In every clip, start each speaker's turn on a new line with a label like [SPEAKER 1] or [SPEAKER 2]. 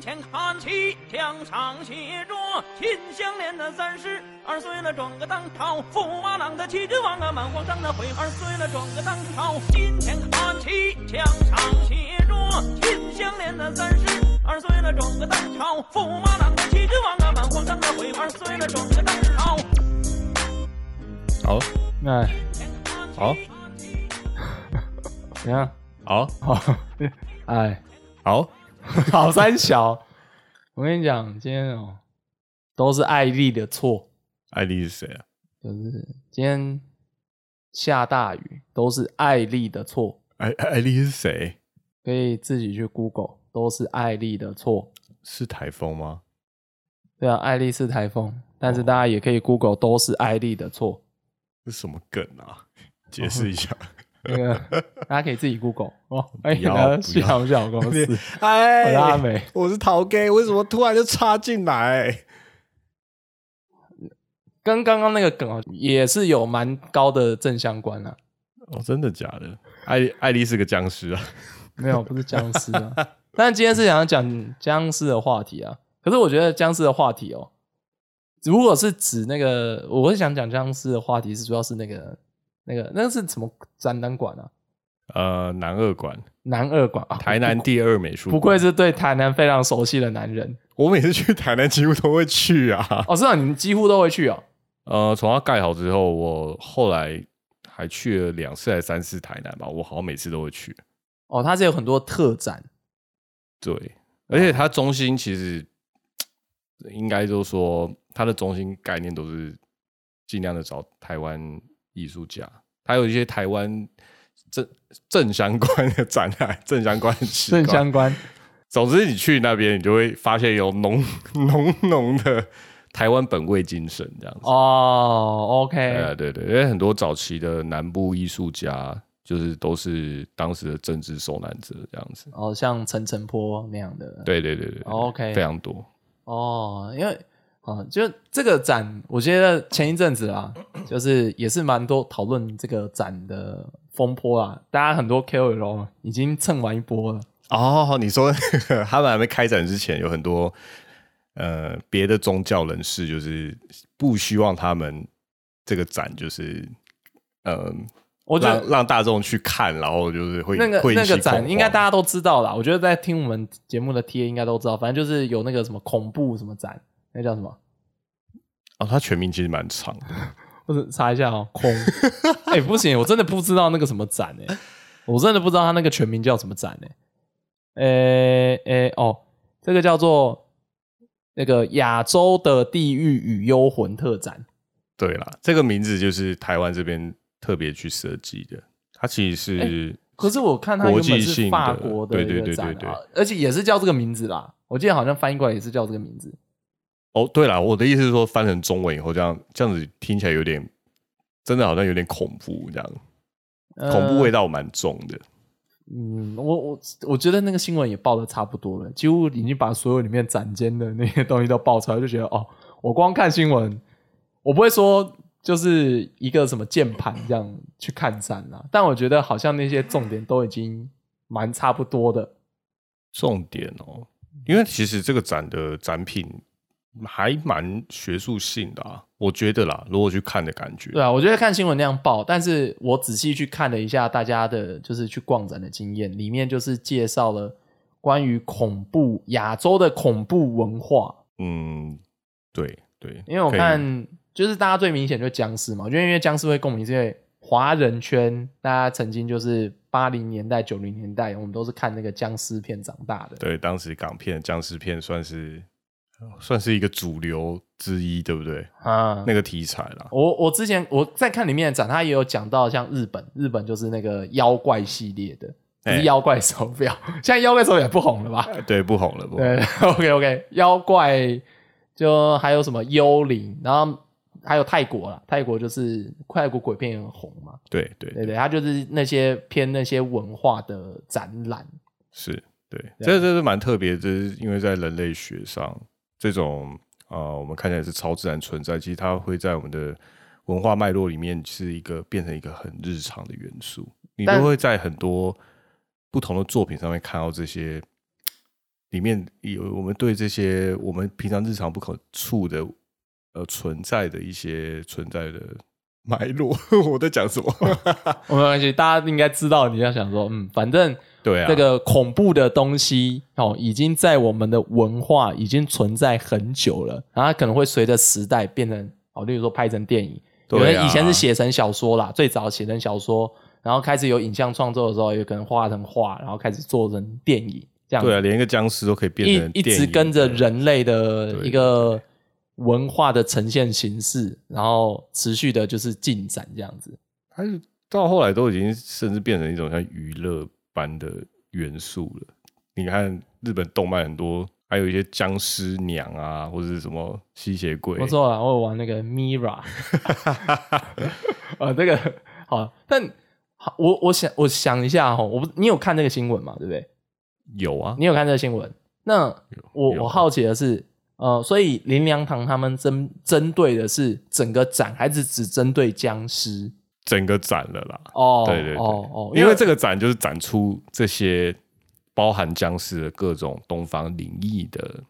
[SPEAKER 1] 前看齐，墙上写着“秦香莲的三十二岁了，转个当朝。驸马郎的齐君王啊，满皇上的悔二岁了，转个当朝。金前看齐，墙上写着“秦香莲的三十二岁了，转个当朝。驸马郎的齐君王啊，满皇上的悔二岁了，转个当朝。
[SPEAKER 2] 好，
[SPEAKER 3] 哎，
[SPEAKER 2] 好，
[SPEAKER 3] 怎样？
[SPEAKER 2] 好，
[SPEAKER 3] 好，哎，
[SPEAKER 2] 好，
[SPEAKER 3] 好三小，我跟你讲，今天哦，都是艾丽的错，
[SPEAKER 2] 艾丽是谁啊？
[SPEAKER 3] 就是今天下大雨，都是艾丽的错，
[SPEAKER 2] 艾艾丽是谁？
[SPEAKER 3] 可以自己去 Google，都是艾丽的错。
[SPEAKER 2] 是台风吗？
[SPEAKER 3] 对啊，艾丽是台风，但是大家也可以 Google，都是艾丽的错。
[SPEAKER 2] 这什么梗啊？解释一下。
[SPEAKER 3] 那个大家可以自己 Google 哦。哎，
[SPEAKER 2] 不要
[SPEAKER 3] 然后
[SPEAKER 2] 不
[SPEAKER 3] 幸
[SPEAKER 2] 要
[SPEAKER 3] 好小公司，
[SPEAKER 2] 哎
[SPEAKER 3] 我是阿美，
[SPEAKER 2] 我是陶 gay，为什么突然就插进来？
[SPEAKER 3] 跟刚刚那个梗哦，也是有蛮高的正相关啊。
[SPEAKER 2] 哦，真的假的？艾艾丽是个僵尸啊！
[SPEAKER 3] 没有，不是僵尸啊。但今天是想要讲僵尸的话题啊。可是我觉得僵尸的话题哦，如果是指那个，我是想讲僵尸的话题是主要是那个那个那个是什么展览馆啊？
[SPEAKER 2] 呃，南二馆，
[SPEAKER 3] 南二馆啊，
[SPEAKER 2] 台南第二美术馆。
[SPEAKER 3] 不愧是对台南非常熟悉的男人
[SPEAKER 2] 我每次去台南几乎都会去啊。
[SPEAKER 3] 哦。是啊，你们几乎都会去哦。
[SPEAKER 2] 呃，从它盖好之后，我后来还去了两次还是三次台南吧，我好像每次都会去。
[SPEAKER 3] 哦，它是有很多特展
[SPEAKER 2] 对，而且它中心其实应该就是说，它的中心概念都是尽量的找台湾艺术家，还有一些台湾正正相关的展览，正相关
[SPEAKER 3] 正相关。
[SPEAKER 2] 总之，你去那边，你就会发现有浓 浓浓的台湾本位精神这样子。
[SPEAKER 3] 哦，OK，
[SPEAKER 2] 对啊对对，因为很多早期的南部艺术家，就是都是当时的政治受难者这样子。
[SPEAKER 3] 哦，像陈澄波那样的。
[SPEAKER 2] 对对对对
[SPEAKER 3] 哦，OK
[SPEAKER 2] 非常多。
[SPEAKER 3] 哦，因为啊，就这个展，我觉得前一阵子啊，就是也是蛮多讨论这个展的风波啊，大家很多 KOL 已经蹭完一波了。
[SPEAKER 2] 哦，你说 他们还没开展之前，有很多呃别的宗教人士，就是不希望他们这个展就是呃，
[SPEAKER 3] 我觉得
[SPEAKER 2] 让让大众去看，然后就是会
[SPEAKER 3] 那个
[SPEAKER 2] 会
[SPEAKER 3] 那个展应该大家都知道啦，我觉得在听我们节目的 T A 应该都知道，反正就是有那个什么恐怖什么展，那叫什么？
[SPEAKER 2] 哦，他全名其实蛮长的，
[SPEAKER 3] 或者查一下哦，空。哎、不行，我真的不知道那个什么展哎、我真的不知道他那个全名叫什么展哎、诶诶哦，这个叫做那个亚洲的地狱与幽魂特展。
[SPEAKER 2] 对啦，这个名字就是台湾这边特别去设计的，它其实是、
[SPEAKER 3] 可是我看它原
[SPEAKER 2] 国
[SPEAKER 3] 本是
[SPEAKER 2] 际性
[SPEAKER 3] 法国的
[SPEAKER 2] 对
[SPEAKER 3] 一个展
[SPEAKER 2] 对对对对
[SPEAKER 3] 啊，而且也是叫这个名字啦。我记得好像翻译过来也是叫这个名字。
[SPEAKER 2] 哦，对了，我的意思是说，翻成中文以后，这样这样子听起来有点，真的好像有点恐怖，这样恐怖味
[SPEAKER 3] 道。
[SPEAKER 2] 道蛮重的。
[SPEAKER 3] 嗯，我我我觉得那个新闻也报的差不多了，几乎已经把所有里面展间的那些东西都爆出来，就觉得哦，我光看新闻，我不会说就是一个什么键盘这样去看展啦，但我觉得好像那些重点都已经蛮差不多的。
[SPEAKER 2] 重点哦，因为其实这个展的展品还蛮学术性的啊，我觉得啦，如果去看的感觉，
[SPEAKER 3] 对啊，我觉得看新闻那样报，但是我仔细去看了一下大家的，就是去逛展的经验，里面就是介绍了关于恐怖亚洲的恐怖文化。
[SPEAKER 2] 嗯，对对，
[SPEAKER 3] 因为我看就是大家最明显就是僵尸嘛，我觉得因为僵尸会共鸣，是因为华人圈大家曾经就是八零年代、九零年代，我们都是看那个僵尸片长大的。
[SPEAKER 2] 对当时港片、僵尸片算是算是一个主流之一，对不对？
[SPEAKER 3] 啊，
[SPEAKER 2] 那个题材啦，
[SPEAKER 3] 我我之前我在看里面的展，他也有讲到像日本，日本就是那个妖怪系列的，不是
[SPEAKER 2] 哎。
[SPEAKER 3] 妖怪手表，现在妖怪手表不红了吧？
[SPEAKER 2] 对，不红了，不红了。
[SPEAKER 3] 对，OK OK，妖怪就还有什么幽灵，然后还有泰国啦，泰国就是泰国鬼片也很红嘛，
[SPEAKER 2] 对对
[SPEAKER 3] 对对，它就是那些偏那些文化的展览，
[SPEAKER 2] 是，对，这这是蛮特别的，这是因为在人类学上，这种呃，我们看起来是超自然存在，其实它会在我们的文化脉络里面是一个变成一个很日常的元素，你都会在很多不同的作品上面看到这些里面有我们对这些我们平常日常不可触的呃存在的一些存在的脉络。我在讲什么？
[SPEAKER 3] 没关系，大家应该知道你要想说，嗯，反正
[SPEAKER 2] 对啊，
[SPEAKER 3] 这个恐怖的东西哦，已经在我们的文化已经存在很久了，然后它可能会随着时代变成哦，例如说拍成电影，有
[SPEAKER 2] 对啊
[SPEAKER 3] 人以前是写成小说啦，最早写成小说，然后开始有影像创作的时候，有可能画成画，然后开始做成电影，这样
[SPEAKER 2] 对啊，连一个僵尸都可以变成
[SPEAKER 3] 一一直跟着人类的
[SPEAKER 2] 对
[SPEAKER 3] 一个文化的呈现形式，然后持续的就是进展这样子。
[SPEAKER 2] 它是到后来都已经甚至变成一种像娱乐般的元素了。你看日本动漫很多，还有一些僵尸娘啊，或者是什么吸血鬼
[SPEAKER 3] 我，错了，我有玩那个 Mira，啊，这个好，但好，我我想我想一下哈，我不，你有看这个新闻嘛？对不对？
[SPEAKER 2] 有啊，
[SPEAKER 3] 你有看这个新闻？那我我好奇的是，呃，所以林良堂他们针针对的是整个展，还是只针对僵尸？
[SPEAKER 2] 整个展了啦。
[SPEAKER 3] 哦，
[SPEAKER 2] 对对对
[SPEAKER 3] 哦哦，
[SPEAKER 2] 因为这个展就是展出这些包含僵尸的各种东方灵异的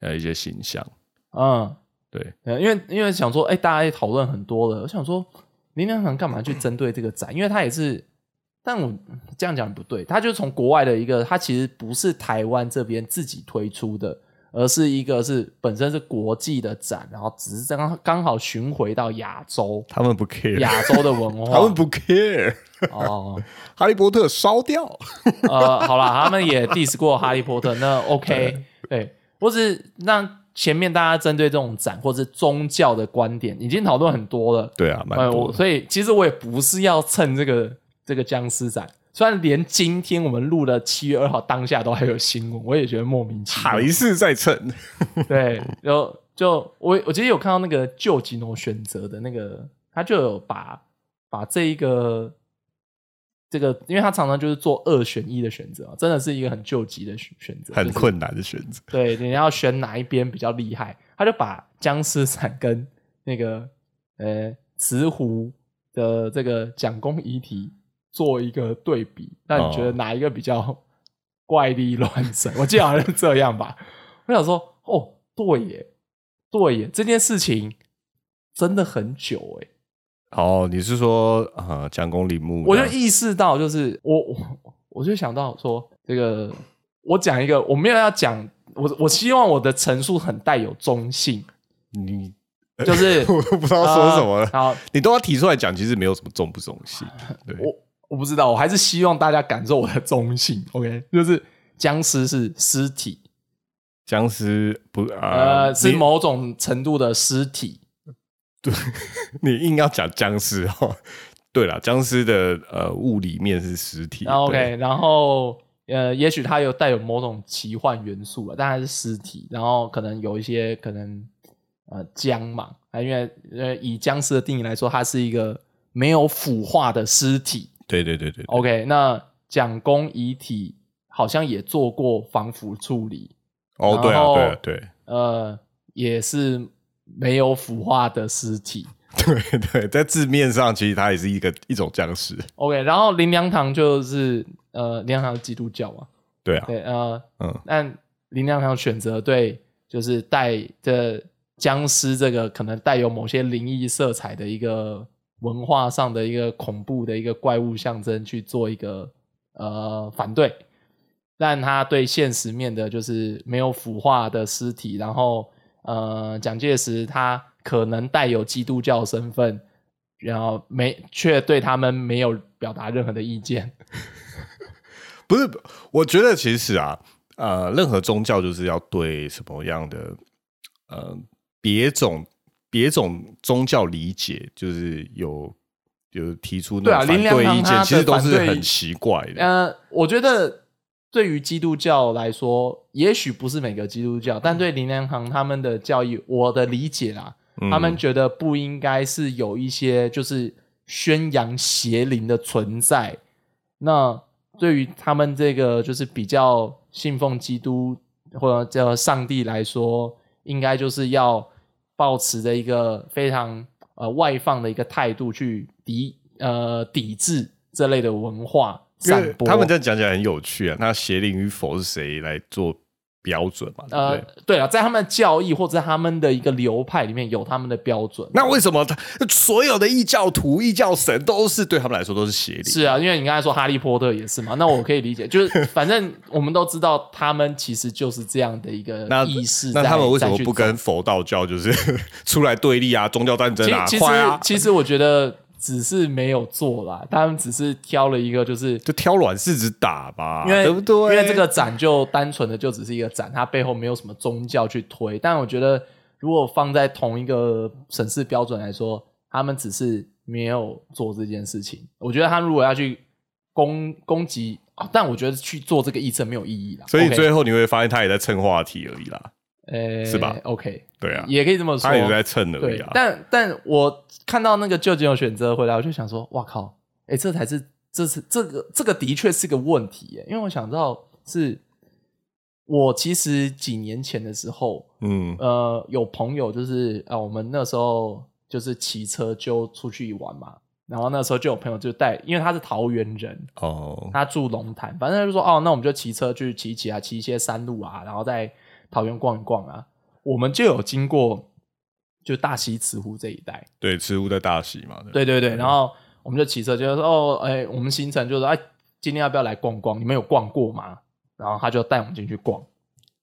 [SPEAKER 2] 呃一些形象。
[SPEAKER 3] 嗯，
[SPEAKER 2] 对，
[SPEAKER 3] 呃，因为因为想说，哎、大家也讨论很多了，我想说林良堂干嘛去针对这个展？因为他也是，但我这样讲不对，他就是从国外的一个，他其实不是台湾这边自己推出的，而是一个是本身是国际的展，然后只是刚刚好巡回到亚洲，
[SPEAKER 2] 他们不 care，
[SPEAKER 3] 亚洲的文化，
[SPEAKER 2] 他们不 care，
[SPEAKER 3] 哦，
[SPEAKER 2] 哈利波特烧掉。
[SPEAKER 3] 呃，好啦，他们也 diss 过哈利波特，那 OK，对。或是让前面大家针对这种展或是宗教的观点已经讨论很多了，
[SPEAKER 2] 对啊，
[SPEAKER 3] 所以其实我也不是要蹭这个这个僵尸展，虽然连今天我们录的七月二号当下都还有新闻，我也觉得莫名其妙
[SPEAKER 2] 还。是在蹭，
[SPEAKER 3] 对，然后就我我其实有看到那个旧吉诺选择的那个，他就有把把这一个这个，因为他常常就是做二选一的选择啊，真的是一个很救急的选选择，
[SPEAKER 2] 很困难的选择。
[SPEAKER 3] 对，你要选哪一边比较厉害，他就把僵尸伞跟那个呃慈湖的这个蒋公遗体做一个对比，那你觉得
[SPEAKER 2] 哦
[SPEAKER 3] 哪一个比较怪力乱神？我记得好像是这样吧。我想说，哦，对耶，对耶，这件事情真的很久哎，
[SPEAKER 2] 哦，你是说呃蒋公陵墓？
[SPEAKER 3] 我就意识到，就是我我 我就想到说，这个我讲一个，我没有要讲，我我希望我的陈述很带有中性，
[SPEAKER 2] 你
[SPEAKER 3] 就是
[SPEAKER 2] 我都不知道说什么了。
[SPEAKER 3] 呃好，
[SPEAKER 2] 你都要提出来讲，其实没有什么重不重性。对，
[SPEAKER 3] 我我不知道，我还是希望大家感受我的中性。OK，就是僵尸是尸体，
[SPEAKER 2] 僵尸不
[SPEAKER 3] 呃，
[SPEAKER 2] 呃，
[SPEAKER 3] 是某种程度的尸体。
[SPEAKER 2] 对你硬要讲僵尸哦。对了，僵尸的呃物理面是尸体。
[SPEAKER 3] 然后 OK，然后呃，也许它有带有某种奇幻元素了，但它是尸体，然后可能有一些可能呃僵嘛，啊，因为呃以僵尸的定义来说，它是一个没有腐化的尸体。
[SPEAKER 2] 对对对对对
[SPEAKER 3] OK，那蒋公遗体好像也做过防腐处理，
[SPEAKER 2] 哦，对啊对啊对
[SPEAKER 3] 呃，也是没有腐化的尸体。
[SPEAKER 2] 对对，在字面上其实它也是一个一种僵尸。
[SPEAKER 3] OK，然后林良堂就是呃，林良堂是基督教嘛，
[SPEAKER 2] 对啊，
[SPEAKER 3] 对，呃，
[SPEAKER 2] 嗯，
[SPEAKER 3] 但林良堂选择对就是带着僵尸这个可能带有某些灵异色彩的一个文化上的一个恐怖的一个怪物象征去做一个呃反对，但他对现实面的就是没有腐化的尸体，然后呃蒋介石他可能带有基督教身份，然后没却对他们没有表达任何的意见。
[SPEAKER 2] 不是，我觉得其实啊，呃，任何宗教就是要对什么样的呃别种别种宗教理解，就是有有提出
[SPEAKER 3] 对啊
[SPEAKER 2] 那种反
[SPEAKER 3] 林良
[SPEAKER 2] 对意见，其实都是很奇怪的。
[SPEAKER 3] 呃，我觉得对于基督教来说，也许不是每个基督教，但对林良堂他们的教义，我的理解啦，
[SPEAKER 2] 嗯
[SPEAKER 3] 他们觉得不应该是有一些就是宣扬邪灵的存在。那对于他们这个就是比较信奉基督或者叫上帝来说，应该就是要保持着一个非常呃外放的一个态度去抵呃抵制这类的文化散播。
[SPEAKER 2] 他们这样讲起来很有趣啊。那邪灵与否是谁来做标准嘛，对不
[SPEAKER 3] 呃
[SPEAKER 2] 对？，
[SPEAKER 3] 对啊，在他们的教义或者他们的一个流派里面有他们的标准。
[SPEAKER 2] 那为什么他所有的异教徒、异教神都是对他们来说都是邪灵？
[SPEAKER 3] 是啊，因为你刚才说哈利波特也是嘛，那我可以理解，就是 反正我们都知道他们其实就是这样的一个
[SPEAKER 2] 那
[SPEAKER 3] 意识在。
[SPEAKER 2] 那他们为什么不跟佛道教就是 出来对立啊？宗教战争啊，
[SPEAKER 3] 其实！其实我觉得只是没有做啦，他们只是挑了一个就是。
[SPEAKER 2] 就挑软柿子打吧，
[SPEAKER 3] 因为
[SPEAKER 2] 对不对？
[SPEAKER 3] 因为这个展就单纯的就只是一个展，它背后没有什么宗教去推。但我觉得，如果放在同一个审视标准来说，他们只是没有做这件事情。我觉得他如果要去攻攻击、啊，但我觉得去做这个议测没有意义啦。
[SPEAKER 2] 所以最后你会发现他也在蹭话题而已啦，
[SPEAKER 3] 呃
[SPEAKER 2] 是吧
[SPEAKER 3] ？OK，
[SPEAKER 2] 对啊，
[SPEAKER 3] 也可以这么说。
[SPEAKER 2] 他也是在蹭而
[SPEAKER 3] 对
[SPEAKER 2] 已啊。，
[SPEAKER 3] 但但我看到那个旧金有选择回来，我就想说，哇靠，哎，这才是这是这个这个的确是个问题耶，因为我想到是，我其实几年前的时候，
[SPEAKER 2] 嗯
[SPEAKER 3] 呃，有朋友就是啊，我们那时候就是骑车就出去玩嘛，然后那时候就有朋友就带，因为他是桃园人，
[SPEAKER 2] 哦，
[SPEAKER 3] 他住龙潭，反正他就说哦，那我们就骑车去骑一骑啊，骑一些山路啊，然后在桃园逛一逛啊。我们就有经过就大溪慈湖这一带，
[SPEAKER 2] 对，慈湖在大溪嘛，
[SPEAKER 3] 对对对，然后我们就骑车，就说哦，哎，我们行程就是哎，今天要不要来逛逛？你们有逛过吗？然后他就带我们进去逛，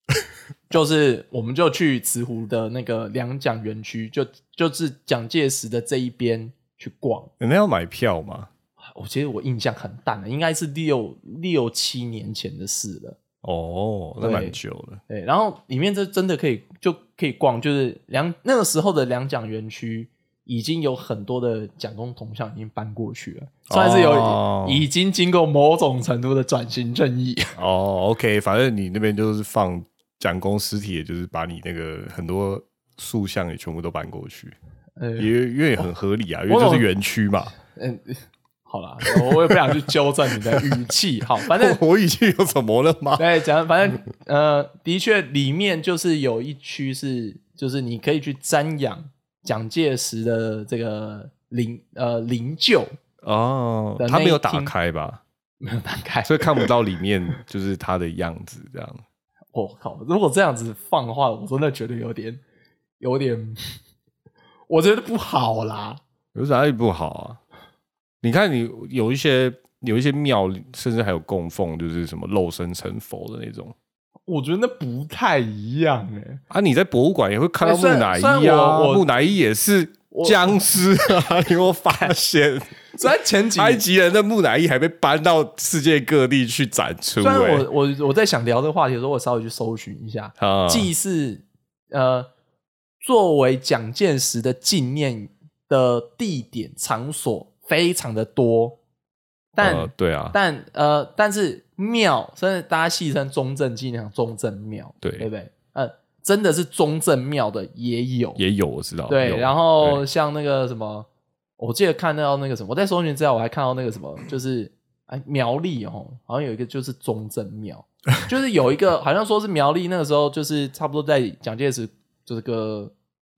[SPEAKER 3] 就是我们就去慈湖的那个两蒋园区，就就是蒋介石的这一边去逛。
[SPEAKER 2] 那要买票吗？
[SPEAKER 3] 我其实我印象很淡了，应该是六六七年前的事了。
[SPEAKER 2] 哦，那蛮久了。
[SPEAKER 3] 对，然后里面这真的可以就可以逛，就是两那个时候的两蒋园区已经有很多的蒋公铜像已经搬过去了，算是有、
[SPEAKER 2] 哦
[SPEAKER 3] 已经经过某种程度的转型正义。
[SPEAKER 2] 哦，OK，反正你那边就是放蒋公尸体，也就是把你那个很多塑像也全部都搬过去，
[SPEAKER 3] 呃，
[SPEAKER 2] 也因为很合理啊，因为就是园区嘛。
[SPEAKER 3] 嗯，好啦，我我也不想去纠正你的语气。好，反正
[SPEAKER 2] 我语气有什么了吗？
[SPEAKER 3] 对，讲反正呃，的确里面就是有一区是，就是你可以去瞻仰蒋介石的这个灵呃灵柩，
[SPEAKER 2] 哦，他没有打开吧，
[SPEAKER 3] 没有打开。
[SPEAKER 2] 所以看不到里面就是他的样子，这样。
[SPEAKER 3] 我靠！如果这样子放的话，我真的觉得有点有点，我觉得不好啦。
[SPEAKER 2] 有啥也不好啊？你看，你有一些有一些庙，甚至还有供奉，就是什么肉身成佛的那种
[SPEAKER 3] 我觉得那不太一样哎、
[SPEAKER 2] 啊。你在博物馆也会看到木乃伊啊，木乃伊也是僵尸啊。你有没有发现，
[SPEAKER 3] 虽然前几
[SPEAKER 2] 埃及人的木乃伊还被搬到世界各地去展出、
[SPEAKER 3] 虽然
[SPEAKER 2] 欸？
[SPEAKER 3] 我我我在想聊这个话题的时候，我稍微去搜寻一下，
[SPEAKER 2] 啊，
[SPEAKER 3] 祭祀呃作为蒋介石的纪念的地点场所非常的多，但、
[SPEAKER 2] 呃对啊，
[SPEAKER 3] 但呃，但是庙，甚至大家戏称中正纪念堂、中正庙，
[SPEAKER 2] 对
[SPEAKER 3] 对不对？呃，真的是中正庙的也有，
[SPEAKER 2] 也有我知道。
[SPEAKER 3] 对。然后像那个什么，我记得看到那个什么，我在搜寻资料，我还看到那个什么，就是哎苗栗哦，好像有一个就是中正庙，就是有一个好像说是苗栗那个时候，就是差不多在蒋介石这个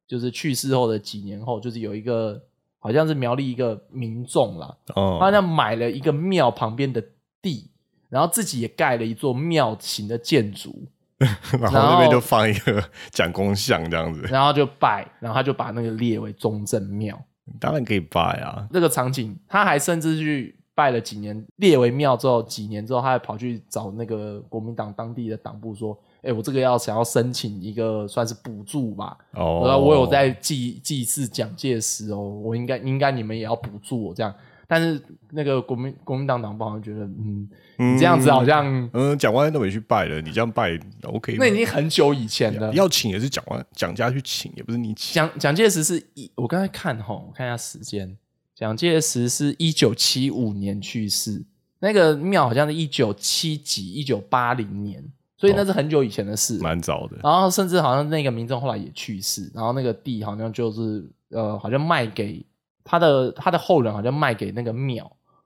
[SPEAKER 3] 就是去世后的几年后，就是有一个好像是苗栗一个民众啦，
[SPEAKER 2] 哦，
[SPEAKER 3] 他好像买了一个庙旁边的地，然后自己也盖了一座庙型的建筑，
[SPEAKER 2] 然后那边就放一个蒋公像这样子，
[SPEAKER 3] 然后就拜，然后他就把那个列为中正庙。
[SPEAKER 2] 当然可以拜啊。
[SPEAKER 3] 那个场景，他还甚至去拜了几年，列为庙之后，几年之后，他还跑去找那个国民党当地的党部说：“哎、我这个要想要申请一个算是补助吧，
[SPEAKER 2] 哦，
[SPEAKER 3] 然后我有在祭祭祀蒋介石哦，我应该应该你们也要补助我这样。”但是那个国民国民党党部好像觉得，嗯，
[SPEAKER 2] 嗯
[SPEAKER 3] 你这样子好像
[SPEAKER 2] 嗯，蒋万安都没去拜了，你这样拜 OK 吗？
[SPEAKER 3] 那已经很久以前了。
[SPEAKER 2] 要请也是蒋万蒋家去请，也不是你请。
[SPEAKER 3] 蒋蒋介石是一，我刚才看哈，我看一下时间，蒋介石是一九七五年去世，那个庙好像是一九七几、一九八零年，所以那是很久以前的事。
[SPEAKER 2] 蛮早的。
[SPEAKER 3] 然后甚至好像那个民众后来也去世，然后那个地好像就是呃，好像卖给他的他的后人，好像卖给那个庙，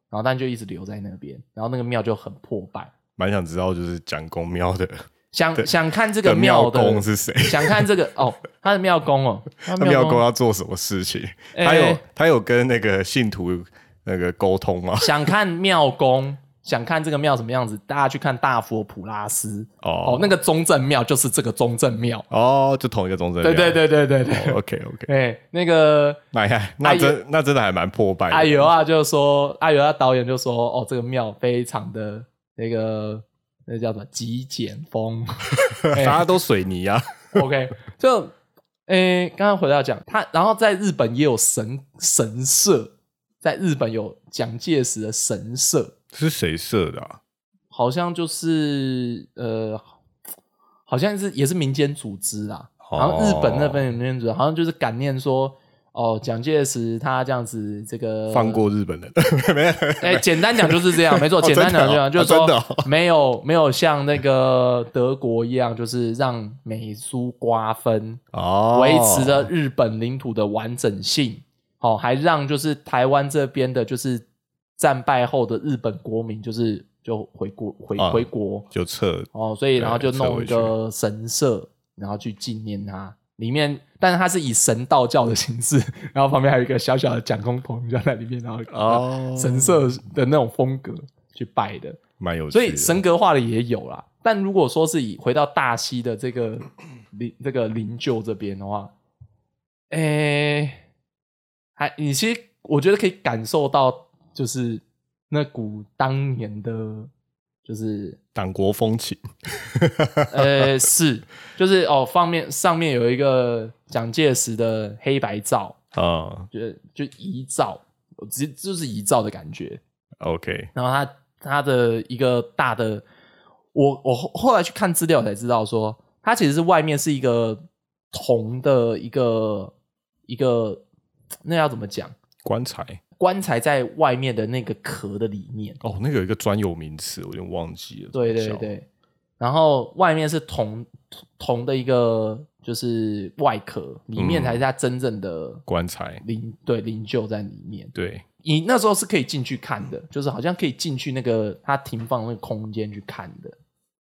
[SPEAKER 3] 然后但就一直留在那边，然后那个庙就很破败。
[SPEAKER 2] 蛮想知道就是蒋公庙的
[SPEAKER 3] 想想看这个
[SPEAKER 2] 庙
[SPEAKER 3] 的
[SPEAKER 2] 公是谁？
[SPEAKER 3] 想看这个哦，他的庙公哦，
[SPEAKER 2] 庙公要做什么事情？
[SPEAKER 3] 哎
[SPEAKER 2] 他有他有跟那个信徒那个沟通吗？
[SPEAKER 3] 想看庙公，想看这个庙什么样子，大家去看大佛普拉斯
[SPEAKER 2] 哦
[SPEAKER 3] 哦，那个中正庙就是这个中正庙。
[SPEAKER 2] 哦，就同一个中正
[SPEAKER 3] 对对对对对对。
[SPEAKER 2] ，OK OK，
[SPEAKER 3] 哎，那个
[SPEAKER 2] 那还那真那真的还蛮破败的。
[SPEAKER 3] 阿尤啊，就说阿尤啊导演就说，哦，这个庙非常的那个那叫什么极简风。哎
[SPEAKER 2] 大家都水泥啊
[SPEAKER 3] ，OK，就哎，刚刚回到讲他，然后在日本也有神神社，在日本有蒋介石的神社，
[SPEAKER 2] 是谁设的啊？
[SPEAKER 3] 好像就是呃，好像是也是民间组织啦。
[SPEAKER 2] 哦
[SPEAKER 3] 然后日本那边有民间组织，好像就是感念说，哦，蒋介石他这样子这个
[SPEAKER 2] 放过日本人，没有？
[SPEAKER 3] 哎、简单讲就是这样，没错。
[SPEAKER 2] 哦
[SPEAKER 3] 简单讲就这样，就是说、没有没有像那个德国一样，就是让美苏瓜分，
[SPEAKER 2] 哦，
[SPEAKER 3] 维持了日本领土的完整性。哦，还让就是台湾这边的，就是战败后的日本国民，就是就回国回、
[SPEAKER 2] 啊
[SPEAKER 3] 回国
[SPEAKER 2] 就撤
[SPEAKER 3] 哦，所以然后就弄一个神社，然后去纪念他。里面，但是它是以神道教的形式，然后旁边还有一个小小的讲公棚就在里面，然后
[SPEAKER 2] 哦
[SPEAKER 3] 神社的那种风格去拜的，
[SPEAKER 2] 蛮有趣的，
[SPEAKER 3] 所以神格化的也有啦。但如果说是以回到大溪的这个灵这个灵柩这边的话，诶、还你其实我觉得可以感受到，就是那股当年的，就是
[SPEAKER 2] 党国风情
[SPEAKER 3] 呃是，就是哦，方面上面有一个蒋介石的黑白照，
[SPEAKER 2] 啊
[SPEAKER 3] 就就遗照，直接就是遗照的感觉。
[SPEAKER 2] ，OK，
[SPEAKER 3] 然后他他的一个大的，我我后后来去看资料才知道说，它其实是外面是一个铜的一个一个，那要怎么讲？
[SPEAKER 2] 棺材
[SPEAKER 3] 棺材在外面的那个壳的里面，
[SPEAKER 2] 哦，那个有一个专有名词，我有点忘记了。
[SPEAKER 3] 对对对，然后外面是铜铜的一个就是外壳，里面才是它真正的
[SPEAKER 2] 棺材，
[SPEAKER 3] 灵、对灵柩在里面。
[SPEAKER 2] 对，
[SPEAKER 3] 你那时候是可以进去看的，就是好像可以进去那个它停放那个空间去看的。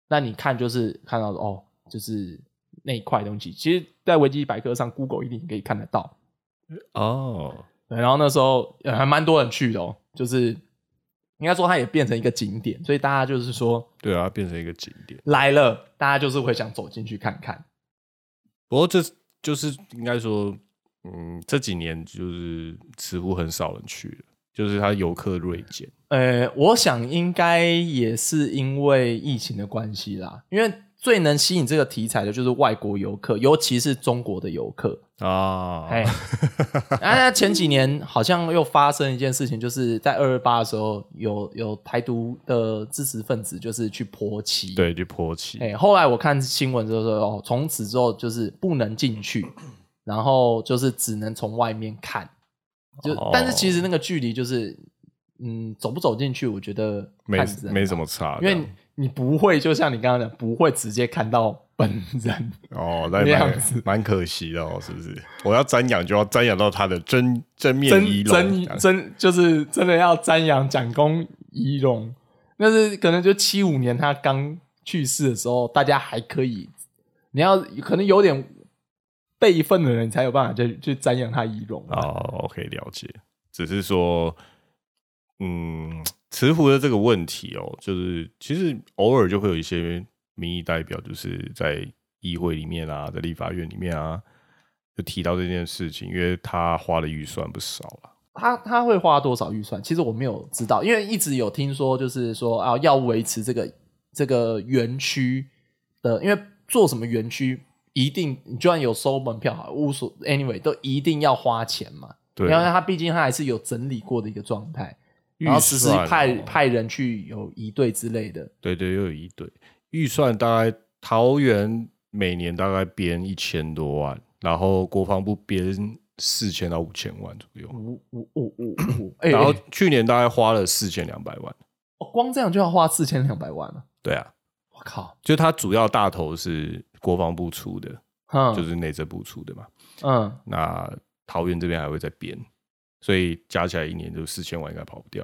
[SPEAKER 3] 那你看就是看到哦，就是那一块东西，其实，在维基百科上，Google 一定可以看得到。
[SPEAKER 2] 哦，
[SPEAKER 3] 对，然后那时候呃还蛮多人去的哦，就是应该说它也变成一个景点，所以大家就是说
[SPEAKER 2] 对啊，变成一个景点。
[SPEAKER 3] 来了，大家就是会想走进去看看。
[SPEAKER 2] 不过这就是应该说，嗯，这几年就是似乎很少人去了，就是它游客锐减。
[SPEAKER 3] 呃，我想应该也是因为疫情的关系啦，因为最能吸引这个题材的就是外国游客，尤其是中国的游客。
[SPEAKER 2] 啊，
[SPEAKER 3] 哎，啊，前几年好像又发生一件事情，就是在二二八的时候，有有台独的支持分子就是去泼漆。，
[SPEAKER 2] 对，去泼漆，
[SPEAKER 3] 哎，后来我看新闻之后说，哦，从此之后就是不能进去，然后就是只能从外面看。就、
[SPEAKER 2] 哦
[SPEAKER 3] 但是其实那个距离就是，嗯，走不走进去，我觉得
[SPEAKER 2] 没没
[SPEAKER 3] 啊
[SPEAKER 2] 什么差，
[SPEAKER 3] 因为你你不会，就像你刚刚讲，不会直接看到本人。
[SPEAKER 2] 哦，那蛮
[SPEAKER 3] 子
[SPEAKER 2] 蛮可惜的哦，是不是？我要瞻仰就要瞻仰到他的真真面
[SPEAKER 3] 真
[SPEAKER 2] 仪容，
[SPEAKER 3] 真真就是真的要瞻仰蒋公仪容，那是可能就七五年他刚去世的时候，大家还可以，你要可能有点辈分的人才有办法去去瞻仰他仪容啊。
[SPEAKER 2] 哦，OK，了解。只是说，嗯，慈湖的这个问题哦，就是其实偶尔就会有一些民意代表，就是在议会里面啊，在立法院里面啊，就提到这件事情，因为他花的预算不少了。
[SPEAKER 3] 他他会花多少预算？其实我没有知道，因为一直有听说，就是说啊，要维持这个这个园区的，因为做什么园区一定，你就算有收门票好，无所 anyway 都一定要花钱嘛。
[SPEAKER 2] 对，
[SPEAKER 3] 因为他毕竟他还是有整理过的一个状态，
[SPEAKER 2] 预
[SPEAKER 3] 然后实时派
[SPEAKER 2] 哦
[SPEAKER 3] 派人去有一队之类的。
[SPEAKER 2] 对对，又有一队预算，大概桃园每年大概编一千多万，然后国防部编四千到五千万左右，
[SPEAKER 3] 五五五五五，哎、
[SPEAKER 2] 然后
[SPEAKER 3] 哎
[SPEAKER 2] 去年大概花了四千两百万。
[SPEAKER 3] 哦光这样就要花四千两百万了，
[SPEAKER 2] 对啊，
[SPEAKER 3] 我靠！
[SPEAKER 2] 就它主要大头是国防部出的，
[SPEAKER 3] 嗯，
[SPEAKER 2] 就是内政部出的嘛。
[SPEAKER 3] 嗯，
[SPEAKER 2] 那桃园这边还会再编，所以加起来一年就四千万应该跑不掉，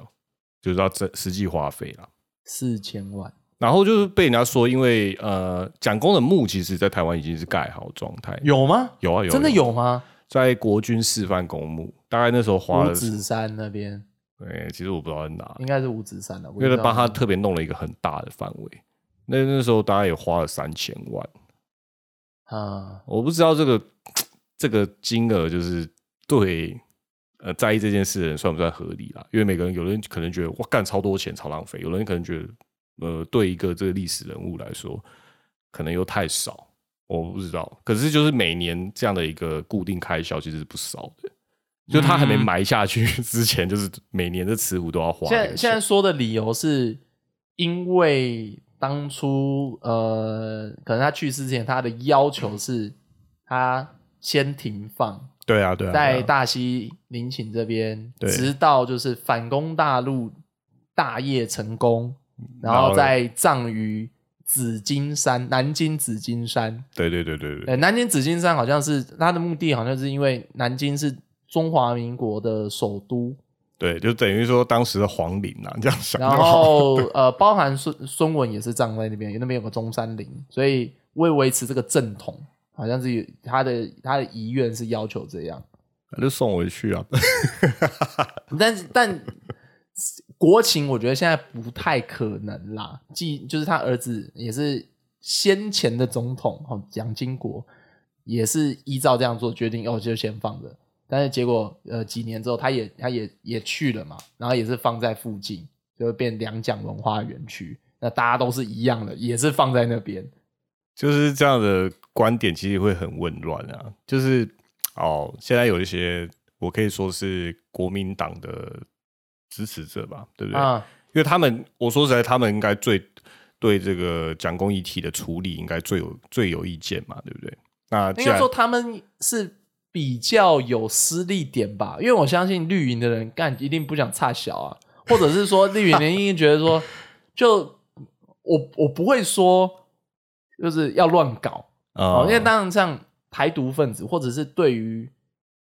[SPEAKER 2] 就是要这实际花费了。
[SPEAKER 3] 四千万，
[SPEAKER 2] 然后就是被人家说，因为呃，蒋公的墓其实在台湾已经是盖好状态，
[SPEAKER 3] 有吗？
[SPEAKER 2] 有啊有啊，
[SPEAKER 3] 真的有吗？
[SPEAKER 2] 在国军示范公墓，大概那时候花了
[SPEAKER 3] 五指山那边
[SPEAKER 2] 对、其实我不知道在哪，
[SPEAKER 3] 应该是五指山的，
[SPEAKER 2] 因为他帮他特别弄了一个很大的范围。那那时候大概也花了三千万，
[SPEAKER 3] 啊，
[SPEAKER 2] 我不知道这个 这个金额就是对呃在意这件事的人算不算合理啦？因为每个人有人可能觉得哇干超多钱超浪费，有人可能觉得呃对一个这个历史人物来说可能又太少，我不知道。可是就是每年这样的一个固定开销其实是不少的，就他还没
[SPEAKER 3] 嗯
[SPEAKER 2] 埋下去 之前，就是每年的慈湖都要花
[SPEAKER 3] 现。在现在说的理由是因为当初呃，可能他去世之前，他的要求是他先停放
[SPEAKER 2] 对啊对啊，
[SPEAKER 3] 在大溪陵寝这边，直到就是反攻大陆大业成功，然
[SPEAKER 2] 然后
[SPEAKER 3] 后再葬于紫金山，南京紫金山。
[SPEAKER 2] 对对对对对。
[SPEAKER 3] 呃，南京紫金山好像是它的目的，好像是因为南京是中华民国的首都，
[SPEAKER 2] 对，就等于说当时的皇陵啊，这样想
[SPEAKER 3] 然
[SPEAKER 2] 好。
[SPEAKER 3] 后呃，包含孙孙文也是葬在那边，那边有个中山陵，所以为维持这个正统，好像是有他的他的遗愿是要求这样，
[SPEAKER 2] 那就送回去啊。
[SPEAKER 3] 但是但国情我觉得现在不太可能啦，既就是他儿子也是先前的总统哦，蒋经国也是依照这样做决定，哦就先放着。但是结果，呃，几年之后，他也他也也去了嘛，然后也是放在附近，就会变两蒋文化园区。那大家都是一样的，也是放在那边。
[SPEAKER 2] 就是这样的观点，其实会很混乱啊。就是哦，现在有一些我可以说是国民党的支持者吧，对不对？
[SPEAKER 3] 啊，
[SPEAKER 2] 因为他们，我说实在，他们应该最对这个蒋公遗体的处理应该最有最有意见嘛，对不对？那
[SPEAKER 3] 应该说他们是比较有私利点吧，因为我相信绿营的人干一定不想差小啊，或者是说绿营人一定觉得说，就我我不会说就是要乱搞哦，
[SPEAKER 2] 呃
[SPEAKER 3] 因为当然像台独分子或者是对于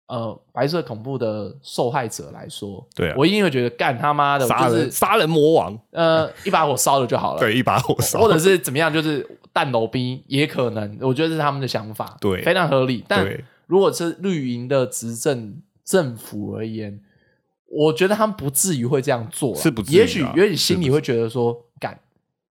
[SPEAKER 3] 呃白色恐怖的受害者来说，
[SPEAKER 2] 对啊
[SPEAKER 3] 我一定会觉得干他妈的，
[SPEAKER 2] 杀
[SPEAKER 3] 就是
[SPEAKER 2] 人杀人魔王，
[SPEAKER 3] 呃一把火烧了就好了，
[SPEAKER 2] 对，一把火烧，
[SPEAKER 3] 或者是怎么样，就是弹楼兵也可能，我觉得这是他们的想法，
[SPEAKER 2] 对
[SPEAKER 3] 非常合理。但如果是绿营的执政政府而言，我觉得他们不至于会这样做，
[SPEAKER 2] 是不至于啊
[SPEAKER 3] 也许也许心里会觉得说，干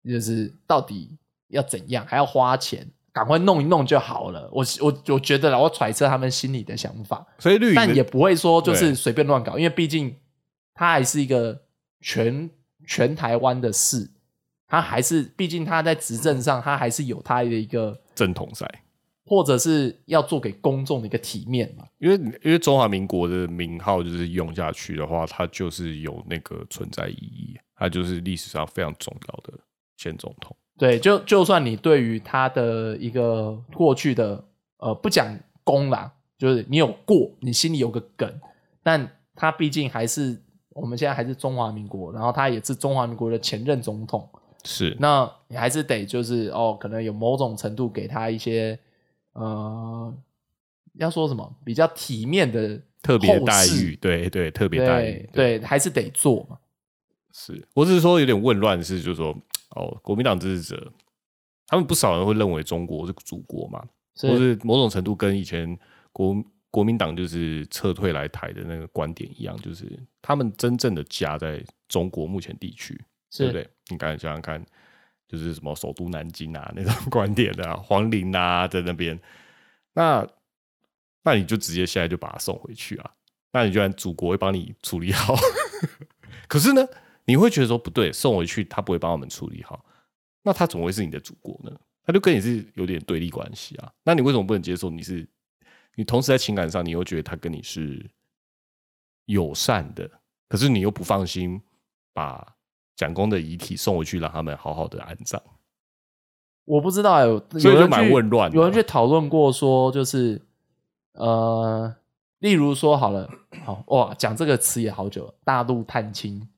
[SPEAKER 3] 就是到底要怎样，还要花钱，赶快弄一弄就好了。我我我觉得啦，我揣测他们心里的想法，
[SPEAKER 2] 所以绿营
[SPEAKER 3] 但也不会说就是随便乱搞，因为毕竟它还是一个全全台湾的事，他还是毕竟他在执政上，他还是有他的一个，
[SPEAKER 2] 正统赛。
[SPEAKER 3] 或者是要做给公众的一个体面嘛。
[SPEAKER 2] 因为因为中华民国的名号就是用下去的话，它就是有那个存在意义，它就是历史上非常重要的前总统。
[SPEAKER 3] 对，就就算你对于他的一个过去的呃不讲功啦，就是你有过，你心里有个梗，但他毕竟还是我们现在还是中华民国，然后他也是中华民国的前任总统，
[SPEAKER 2] 是，
[SPEAKER 3] 那你还是得就是哦，可能有某种程度给他一些呃，要说什么比较体面的
[SPEAKER 2] 特别待遇，对对，特别待遇
[SPEAKER 3] 对，对，还是得做嘛。
[SPEAKER 2] 是，我只是说有点混乱，是就是说，哦，国民党支持者，他们不少人会认为中国是祖国嘛，或
[SPEAKER 3] 是
[SPEAKER 2] 是某种程度跟以前国国民党就是撤退来台的那个观点一样，就是他们真正的家在中国目前地区，对不
[SPEAKER 3] 是，
[SPEAKER 2] 对？你刚才想想看，就是什么首都南京啊那种 观点的、啊，皇陵啊在那边，那那你就直接现在就把他送回去啊？那你就然祖国会帮你处理好？可是呢，你会觉得说不对，送回去他不会帮我们处理好，那他怎么会是你的祖国呢？他就跟你是有点对立关系啊。那你为什么不能接受？你是你同时在情感上，你又觉得他跟你是友善的，可是你又不放心把蒋公的遗体送回去，让他们好好的安葬，
[SPEAKER 3] 我不知道有，
[SPEAKER 2] 所以就蛮混乱的
[SPEAKER 3] 有人去讨论过说，就是呃，例如说好了，好哇，讲这个词也好久了，大陆探亲，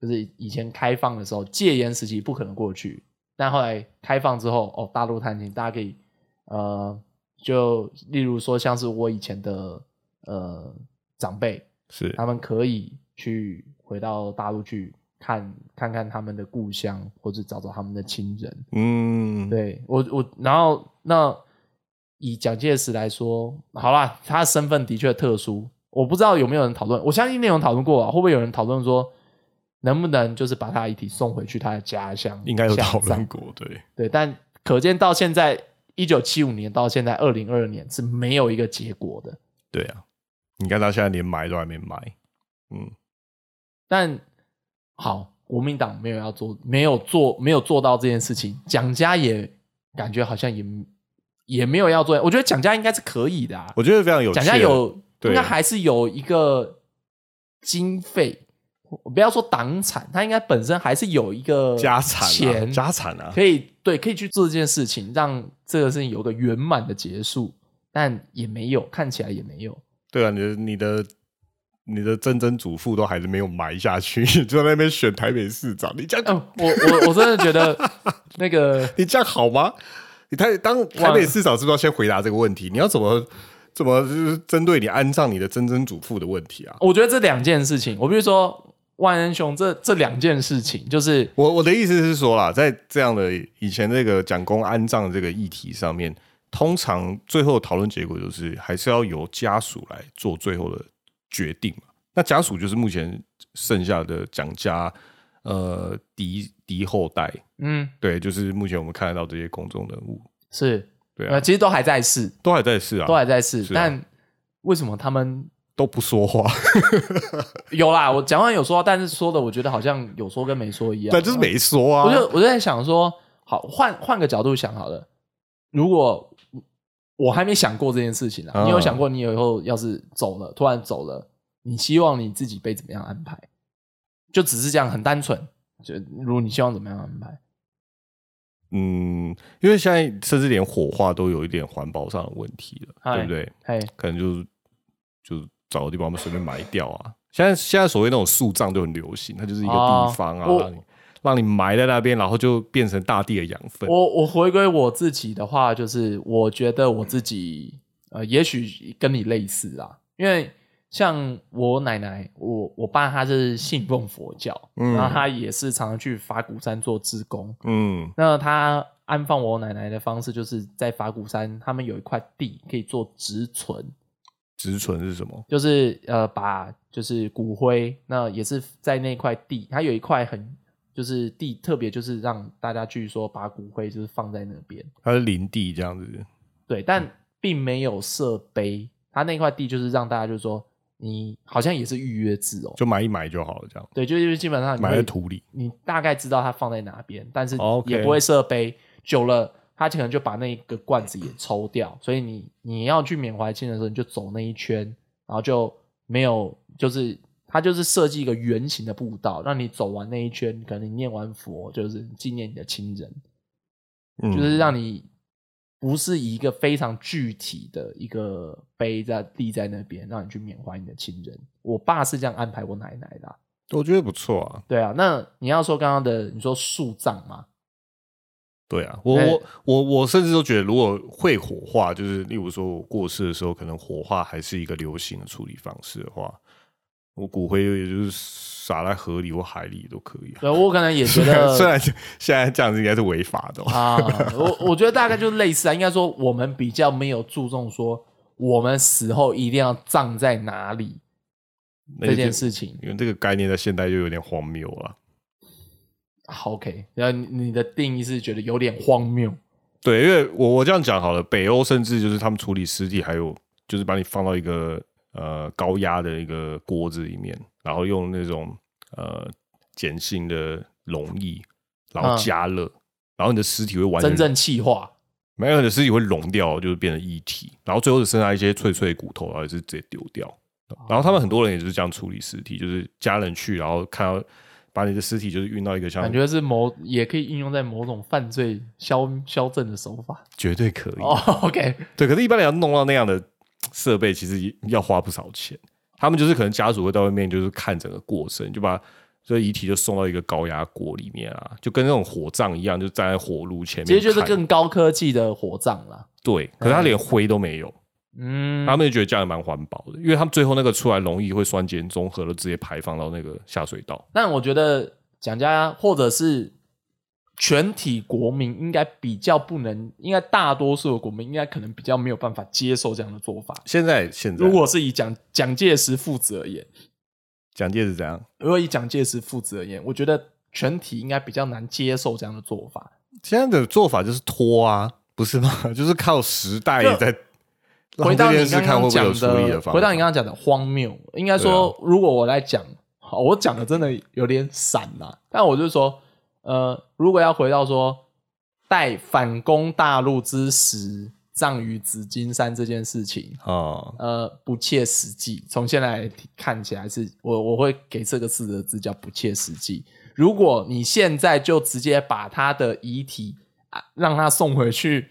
[SPEAKER 3] 就是以前开放的时候，戒严时期不可能过去，但后来开放之后，哦，大陆探亲，大家可以呃，就例如说像是我以前的呃长辈，
[SPEAKER 2] 是
[SPEAKER 3] 他们可以去回到大陆去看看看他们的故乡，或者找找他们的亲人。
[SPEAKER 2] 嗯，
[SPEAKER 3] 对我我，然后那以蒋介石来说，好啦，他的身份的确特殊，我不知道有没有人讨论，我相信内容讨论过啊，会不会有人讨论说，能不能就是把他遗体送回去他的家乡？
[SPEAKER 2] 应该有讨论过，对，
[SPEAKER 3] 对，但可见到现在一九七五年到现在二零二二年是没有一个结果的。
[SPEAKER 2] 对啊，你看他现在连埋都还没埋，嗯，
[SPEAKER 3] 但好，国民党没有要做，没有做，没有做到这件事情。蒋家也感觉好像也也没有要做。我觉得蒋家应该是可以的、啊，
[SPEAKER 2] 我觉得非常有趣。
[SPEAKER 3] 蒋家有
[SPEAKER 2] 对
[SPEAKER 3] 应该还是有一个经费，我不要说党产，他应该本身还是有一个
[SPEAKER 2] 家产、啊，
[SPEAKER 3] 钱
[SPEAKER 2] 家产啊，
[SPEAKER 3] 可以对，可以去做这件事情，让这个事情有个圆满的结束，但也没有，看起来也没有。
[SPEAKER 2] 对啊，你的你的你的曾曾祖父都还是没有埋下去，就在那边选台北市长，你这样、
[SPEAKER 3] 嗯，我我我真的觉得 那个
[SPEAKER 2] 你这样好吗？你台当台北市长是不是要先回答这个问题？你要怎么怎么就是针对你安葬你的曾曾祖父的问题啊？
[SPEAKER 3] 我觉得这两件事情，我比如说万恩雄这这两件事情，就是
[SPEAKER 2] 我我的意思是说啦，在这样的以前这个蒋公安葬这个议题上面，通常最后讨论结果就是还是要由家属来做最后的决定嘛。那家属就是目前剩下的蒋家呃嫡嫡后代，
[SPEAKER 3] 嗯
[SPEAKER 2] 对，就是目前我们看得到这些公众人物，
[SPEAKER 3] 是
[SPEAKER 2] 对啊
[SPEAKER 3] 呃，，其实都还在世，
[SPEAKER 2] 都还在世啊，
[SPEAKER 3] 都还在
[SPEAKER 2] 世，啊
[SPEAKER 3] 但为什么他们
[SPEAKER 2] 都不说话，
[SPEAKER 3] 有啦？我讲完有说，但是说的我觉得好像有说跟没说一样，
[SPEAKER 2] 对，就是没说啊。
[SPEAKER 3] 我就我就在想说，好换换个角度想好了，如果我还没想过这件事情啊，
[SPEAKER 2] 嗯
[SPEAKER 3] 你有想过你以后要是走了，突然走了，你希望你自己被怎么样安排？就只是这样很单纯，就如果你希望怎么样安排？
[SPEAKER 2] 嗯，因为现在甚至连火化都有一点环保上的问题了，
[SPEAKER 3] 嗨
[SPEAKER 2] 对不对？
[SPEAKER 3] 嘿，
[SPEAKER 2] 可能就是就找个地方我们随便埋掉啊。现在现在所谓那种树葬就很流行，它就是一个地方啊，
[SPEAKER 3] 哦
[SPEAKER 2] 让你让你埋在那边，然后就变成大地的养分。
[SPEAKER 3] 我我回归我自己的话，就是我觉得我自己呃，也许跟你类似啊，因为像我奶奶，我我爸他是信奉佛教，
[SPEAKER 2] 嗯
[SPEAKER 3] 然后他也是常常去法鼓山做志工。
[SPEAKER 2] 嗯
[SPEAKER 3] 那他安放我奶奶的方式，就是在法鼓山，他们有一块地可以做植存，
[SPEAKER 2] 植存是什么？
[SPEAKER 3] 就是呃把就是骨灰，那也是在那块地，它有一块很就是地特别就是让大家去说把骨灰就是放在那边，
[SPEAKER 2] 它是林地这样子。
[SPEAKER 3] 对，但并没有设碑，它那块地就是让大家就是说你好像也是预约制哦，
[SPEAKER 2] 就买一买就好了，这样
[SPEAKER 3] 对，就是基本上你
[SPEAKER 2] 埋在土里。
[SPEAKER 3] 你大概知道它放在哪边，但是
[SPEAKER 2] 哦
[SPEAKER 3] 也不会设碑。久了，他可能就把那一个罐子也抽掉，所以你你要去缅怀亲人的时候，你就走那一圈，然后就没有，就是他就是设计一个圆形的步道，让你走完那一圈，可能你念完佛，就是纪念你的亲人，
[SPEAKER 2] 嗯
[SPEAKER 3] 就是让你不是以一个非常具体的一个碑在立在那边，让你去缅怀你的亲人。我爸是这样安排我奶奶的啊、
[SPEAKER 2] 我觉得不错啊。
[SPEAKER 3] 对啊，那你要说刚刚的，你说树葬嘛？
[SPEAKER 2] 对啊，我
[SPEAKER 3] 哎
[SPEAKER 2] 我我我甚至都觉得，如果会火化，就是例如说我过世的时候，可能火化还是一个流行的处理方式的话，我骨灰也就是撒在河里或海里都可以啊。
[SPEAKER 3] 对我可能也觉得
[SPEAKER 2] 虽然现在这样子应该是违法的、哦，
[SPEAKER 3] 啊，我我觉得大概就是类似啊，应该说我们比较没有注重说我们死后一定要葬在哪里这件事情。
[SPEAKER 2] 因为这个概念在现代就有点荒谬了。
[SPEAKER 3] 好 OK，然后你你的定义是觉得有点荒谬，
[SPEAKER 2] 对，因为我我这样讲好了，北欧甚至就是他们处理尸体，还有就是把你放到一个呃高压的一个锅子里面，然后用那种呃碱性的溶液，然后
[SPEAKER 3] 嗯
[SPEAKER 2] 加热，然后你的尸体会完全
[SPEAKER 3] 真正气化。
[SPEAKER 2] 没有你的尸体会溶掉，就是变成液体，然后最后只剩下一些脆脆的骨头，然后也是直接丢掉。然后他们很多人也就是这样处理尸体，就是家人去，然后看到把你的尸体就是运到一个像
[SPEAKER 3] 感觉是某也可以应用在某种犯罪消消正的手法。
[SPEAKER 2] 绝对可以，
[SPEAKER 3] 哦，OK，
[SPEAKER 2] 对，可是，一般人要弄到那样的设备，其实要花不少钱。他们就是可能家属会到外面，就是看整个过程，就把这遗体就送到一个高压锅里面啊，就跟那种火葬一样，就站在火炉前面。
[SPEAKER 3] 其实就是更高科技的火葬啦。
[SPEAKER 2] 对，可是他连灰都没有，
[SPEAKER 3] 嗯，
[SPEAKER 2] 他们就觉得这样蛮环保的，因为他们最后那个出来容易会酸碱中和，了直接排放到那个下水道。
[SPEAKER 3] 但我觉得蒋家或者是全体国民应该比较不能，应该大多数的国民应该可能比较没有办法接受这样的做法。
[SPEAKER 2] 现在现在
[SPEAKER 3] 如果是以蒋蒋介石父子而言，
[SPEAKER 2] 蒋介石怎样？
[SPEAKER 3] 如果以蒋介石父子而言，我觉得全体应该比较难接受这样的做法。
[SPEAKER 2] 现在的做法就是拖啊，不是吗？就是靠时代
[SPEAKER 3] 就
[SPEAKER 2] 在
[SPEAKER 3] 回到你刚刚讲的，回到你刚刚讲的荒谬，应该说，如果我来讲，好，我讲的真的有点散啦、但我就说，呃，如果要回到说待反攻大陆之时，葬于紫金山这件事情，
[SPEAKER 2] 哦，
[SPEAKER 3] 呃，不切实际。从现在看起来是，我我会给这个四个字叫不切实际。如果你现在就直接把他的遗体啊，让他送回去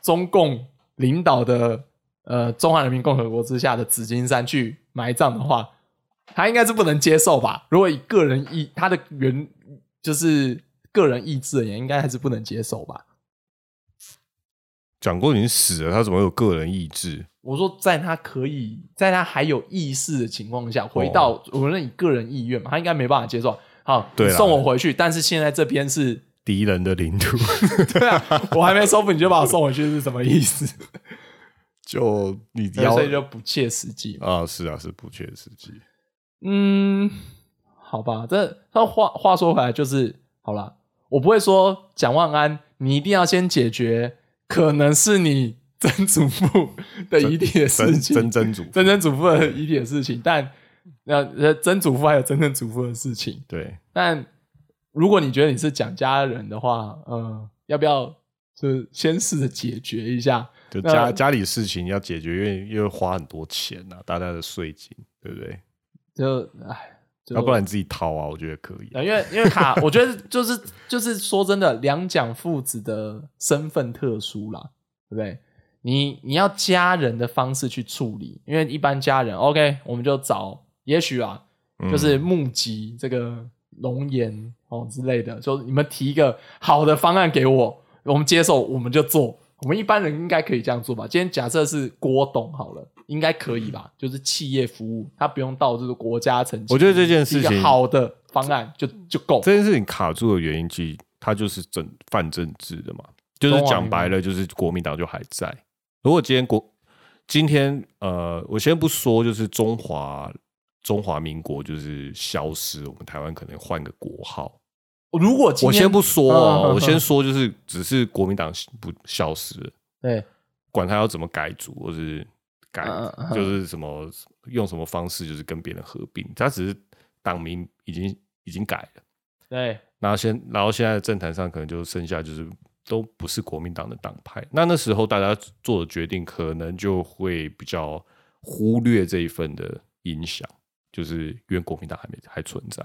[SPEAKER 3] 中共领导的呃中华人民共和国之下的紫金山去埋葬的话，他应该是不能接受吧？如果以个人意他的原就是个人意志而言，应该还是不能接受吧？
[SPEAKER 2] 蒋过已经死了，他怎么有个人意志？
[SPEAKER 3] 我说，在他可以在他还有意识的情况下，回到无论以个人意愿嘛，他应该没办法接受。好，送我回去，但是现在这边是，
[SPEAKER 2] 敌人的领土，
[SPEAKER 3] 对啊，我还没收复你就把我送回去是什么意思？
[SPEAKER 2] 就你要
[SPEAKER 3] 所以就不切实际嘛。
[SPEAKER 2] 啊，是啊，是不切实际。
[SPEAKER 3] 嗯，好吧，这那话话说回来就是好啦，我不会说蒋万安，你一定要先解决可能是你曾祖父的遗体的事
[SPEAKER 2] 曾
[SPEAKER 3] 情，
[SPEAKER 2] 曾曾祖
[SPEAKER 3] 曾曾祖父的遗体的事情，但那呃曾祖父还有曾曾祖父的事情，
[SPEAKER 2] 对，
[SPEAKER 3] 但如果你觉得你是蒋家人的话，呃，要不要就是先试着解决一下？
[SPEAKER 2] 就家家里事情要解决，因为因为花很多钱呐、大家的税金，对不对？
[SPEAKER 3] 就唉，
[SPEAKER 2] 要不然你自己掏啊，我觉得可以。
[SPEAKER 3] 啊因为因为卡，我觉得就是就是说真的，两蒋父子的身份特殊啦，对不对？你你要家人的方式去处理，因为一般家人 OK，我们就找，也许啊，
[SPEAKER 2] 嗯
[SPEAKER 3] 就是募集这个龙岩哦之类的，就你们提一个好的方案给我，我们接受，我们就做。我们一般人应该可以这样做吧？今天假设是郭董好了，应该可以吧？就是企业服务，他不用到这个国家层级。
[SPEAKER 2] 我觉得这件事情
[SPEAKER 3] 好的方案就就够。
[SPEAKER 2] 这件事情卡住的原因，其实它就是政泛政治的嘛，就是讲白了，就是国民党就还在。如果今天国今天呃，我先不说，就是中华中华民国就是消失，我们台湾可能换个国号。
[SPEAKER 3] 如果
[SPEAKER 2] 我先不说哦，我先说就是只是国民党不消失了，
[SPEAKER 3] 对。
[SPEAKER 2] 管他要怎么改组或是改就是什么用什么方式，就是跟别人合并，他只是党名已经已经改了。
[SPEAKER 3] 对。
[SPEAKER 2] 然后现然后现在的政坛上可能就剩下就是都不是国民党的党派，那那时候大家做的决定可能就会比较忽略这一份的影响，就是因为国民党还没还存在。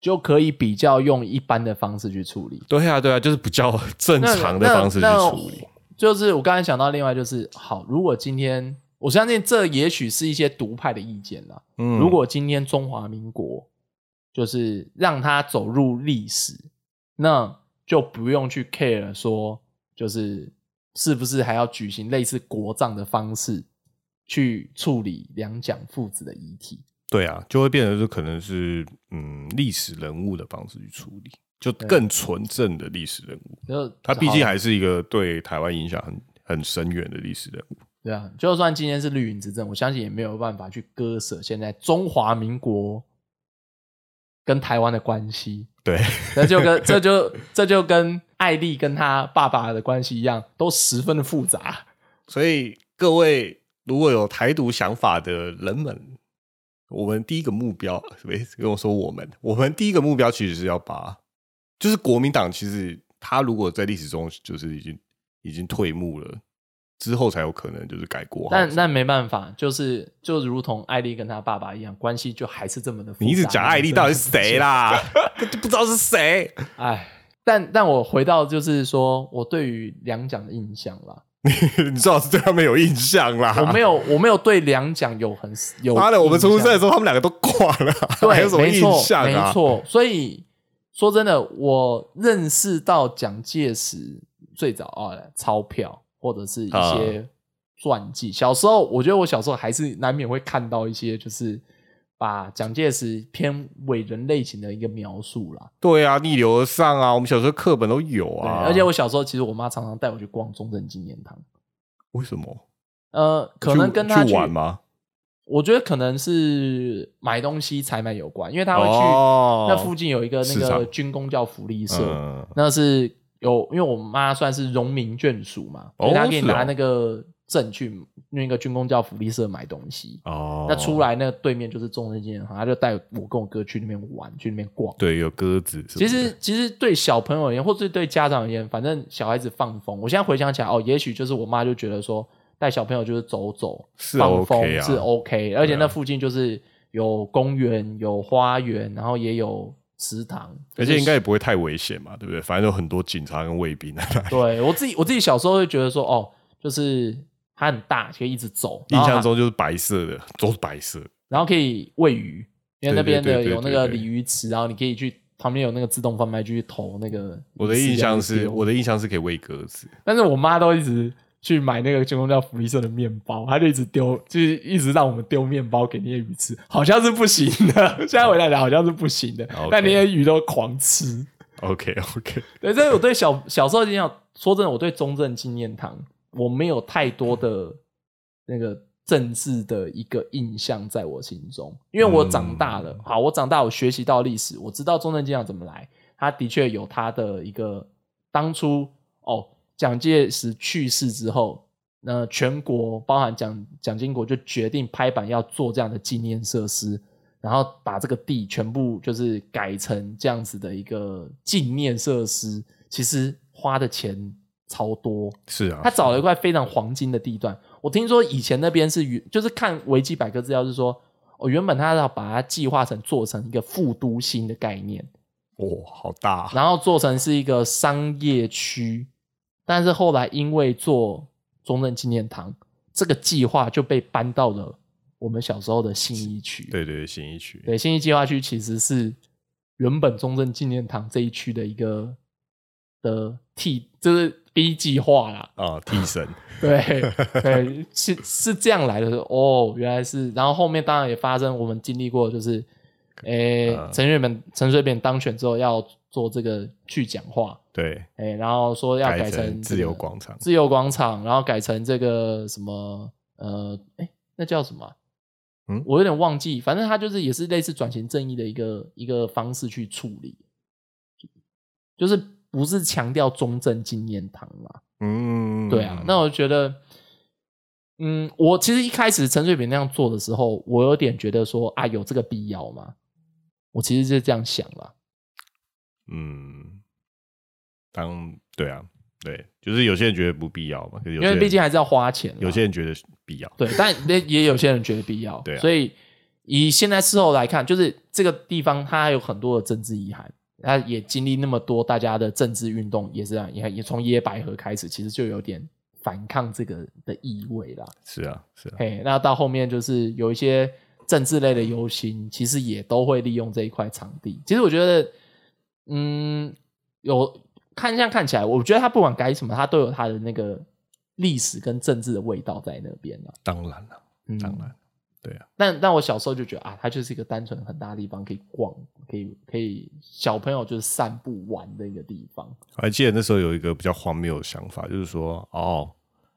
[SPEAKER 3] 就可以比较用一般的方式去处理。
[SPEAKER 2] 对啊，对啊，就是比较 正常的方式去
[SPEAKER 3] 那
[SPEAKER 2] 处理。
[SPEAKER 3] 就是我刚才想到另外就是，好，如果今天我相信这也许是一些独派的意见啦。
[SPEAKER 2] 嗯
[SPEAKER 3] 如果今天中华民国就是让它走入历史，那就不用去 care 说，就是是不是还要举行类似国葬的方式去处理两蒋父子的遗体。
[SPEAKER 2] 对啊，就会变成是可能是嗯历史人物的方式去处理，就更纯正的历史人物。
[SPEAKER 3] 就
[SPEAKER 2] 他毕竟
[SPEAKER 3] 好
[SPEAKER 2] 还是一个对台湾影响很很深远的历史人物。
[SPEAKER 3] 对啊，就算今天是绿营执政，我相信也没有办法去割舍现在中华民国跟台湾的关系。
[SPEAKER 2] 对，
[SPEAKER 3] 那就跟这就这就跟艾丽跟她爸爸的关系一样，都十分的复杂。
[SPEAKER 2] 所以各位如果有台独想法的人们，我们第一个目标，没 跟我说我们，我们第一个目标其实是要把，就是国民党，其实他如果在历史中就是已经已经退幕了。之后才有可能就是改过，
[SPEAKER 3] 但但没办法，就是就如同艾丽跟他爸爸一样，关系就还是这么的复杂。
[SPEAKER 2] 你一直讲艾丽到底是谁？啦？就不知道是谁。
[SPEAKER 3] 哎，但但我回到就是说我对于两蒋的印象啦，
[SPEAKER 2] 你最好是对他们有印象啦。
[SPEAKER 3] 我没有我没有对两蒋有很有
[SPEAKER 2] 妈的，我们出生的时候他们两个都挂了，
[SPEAKER 3] 对，
[SPEAKER 2] 还有什么印
[SPEAKER 3] 没错
[SPEAKER 2] 象啊？
[SPEAKER 3] 没错，所以说真的，我认识到蒋介石最早啊，钞票或者是一
[SPEAKER 2] 啊
[SPEAKER 3] 些传记。小时候，我觉得我小时候还是难免会看到一些，就是把蒋介石偏伟人类型的一个描述啦。
[SPEAKER 2] 对啊，逆流而上啊，我们小时候课本都有，啊。
[SPEAKER 3] 而且我小时候其实我妈常常带我去逛中正纪念堂，
[SPEAKER 2] 为什么？
[SPEAKER 3] 呃，可能跟他
[SPEAKER 2] 去玩吗？
[SPEAKER 3] 我觉得可能是买东西采买有关，因为他会去、
[SPEAKER 2] 哦
[SPEAKER 3] 那附近有一个那个军工教福利社，
[SPEAKER 2] 嗯
[SPEAKER 3] 那是有，因为我妈算是荣民眷属嘛，
[SPEAKER 2] 哦
[SPEAKER 3] 所以她可以
[SPEAKER 2] 是哦
[SPEAKER 3] 拿那个证去那个军工教福利社买东西。
[SPEAKER 2] 哦，
[SPEAKER 3] 那出来那对面就是中正纪念堂，他就带我跟我哥去那边玩，去那边逛。
[SPEAKER 2] 对有鸽子
[SPEAKER 3] 其实其实对小朋友而言，或是对家长而言，反正小孩子放风。我现在回想起来，哦，也许就是我妈就觉得说，带小朋友就是走走，
[SPEAKER 2] 是
[SPEAKER 3] 放风
[SPEAKER 2] OK 啊
[SPEAKER 3] 是 OK，而且那附近就是有公园、有花园，然后也有食堂，
[SPEAKER 2] 而且应该也不会太危险嘛，对不对？反正有很多警察跟卫兵。
[SPEAKER 3] 对我自己，我自己小时候会觉得说，哦，就是它很大，可以一直走，
[SPEAKER 2] 印象中就是白色的，都是白色。
[SPEAKER 3] 然后可以喂鱼，因为那边的有那个鲤鱼池，然后你可以去旁边有那个自动贩卖机去投那个。
[SPEAKER 2] 我的印象是，我的印象是可以喂鸽子。
[SPEAKER 3] 但是我妈都一直去买那个军工教福利社的面包，她就一直丢，就是一直让我们丢面包给那些鱼吃，好像是不行的。现在回来讲好像是不行的但那些鱼都狂吃。
[SPEAKER 2] OK OK，
[SPEAKER 3] 对，所以我对小小时候印象，说真的，我对中正纪念堂我没有太多的那个政治的一个印象在我心中，因为我长大了，好，我长大我学习到历史，我知道中正纪念堂怎么来，他的确有他的一个当初哦，蒋介石去世之后。那全国包含蒋蒋经国就决定拍板要做这样的纪念设施，然后把这个地全部就是改成这样子的一个纪念设施，其实花的钱超多。
[SPEAKER 2] 是啊，
[SPEAKER 3] 他找了一块非常黄金的地段，我听说以前那边是原，就是看维基百科资料是说，哦，原本他要把它计划成做成一个副都心的概念，
[SPEAKER 2] 哦，好大啊，
[SPEAKER 3] 然后做成是一个商业区，但是后来因为做中正纪念堂，这个计划就被搬到了我们小时候的新一区。
[SPEAKER 2] 对对对，新一区，
[SPEAKER 3] 对，新一计划区其实是原本中正纪念堂这一区的一个的替，就是 B 计划啦。
[SPEAKER 2] 啊，替身，
[SPEAKER 3] 对对，是是这样来的哦，原来是。然后后面当然也发生我们经历过，就是，诶，
[SPEAKER 2] 嗯。
[SPEAKER 3] 陈水扁陈水扁当选之后要做这个去讲话，
[SPEAKER 2] 对，
[SPEAKER 3] 诶，然后说要改
[SPEAKER 2] 成
[SPEAKER 3] 成
[SPEAKER 2] 自由广场，
[SPEAKER 3] 自由广场，然后改成这个什么呃，哎，那叫什么啊？
[SPEAKER 2] 嗯？
[SPEAKER 3] 我有点忘记，反正他就是也是类似转型正义的一个一个方式去处理，就是不是强调中正纪念堂嘛？
[SPEAKER 2] 嗯，
[SPEAKER 3] 对啊，那我觉得，嗯，我其实一开始陈水扁那样做的时候，我有点觉得说啊，有这个必要吗？我其实是这样想了。
[SPEAKER 2] 嗯，当对啊，对，就是有些人觉得不必要嘛，可是有
[SPEAKER 3] 因为毕竟还是要花钱，
[SPEAKER 2] 有些人觉得必要，
[SPEAKER 3] 对，但也也有些人觉得必要，
[SPEAKER 2] 对啊
[SPEAKER 3] 所以以现在事后来看，就是这个地方它还有很多的政治遗憾，它也经历那么多大家的政治运动，也是这样，也也从野百合开始，其实就有点反抗这个的意味啦。
[SPEAKER 2] 是啊，是啊，
[SPEAKER 3] 嘿，那到后面就是有一些政治类的游行，其实也都会利用这一块场地。其实我觉得，嗯，有看这样看起来，我觉得他不管改什么，他都有他的那个历史跟政治的味道在那边啊。
[SPEAKER 2] 当然了，
[SPEAKER 3] 嗯
[SPEAKER 2] 当然，对啊，
[SPEAKER 3] 但但我小时候就觉得啊，它就是一个单纯很大的地方，可以逛，可以可以小朋友就是散步玩的一个地方。
[SPEAKER 2] 我还记得那时候有一个比较荒谬的想法，就是说，哦，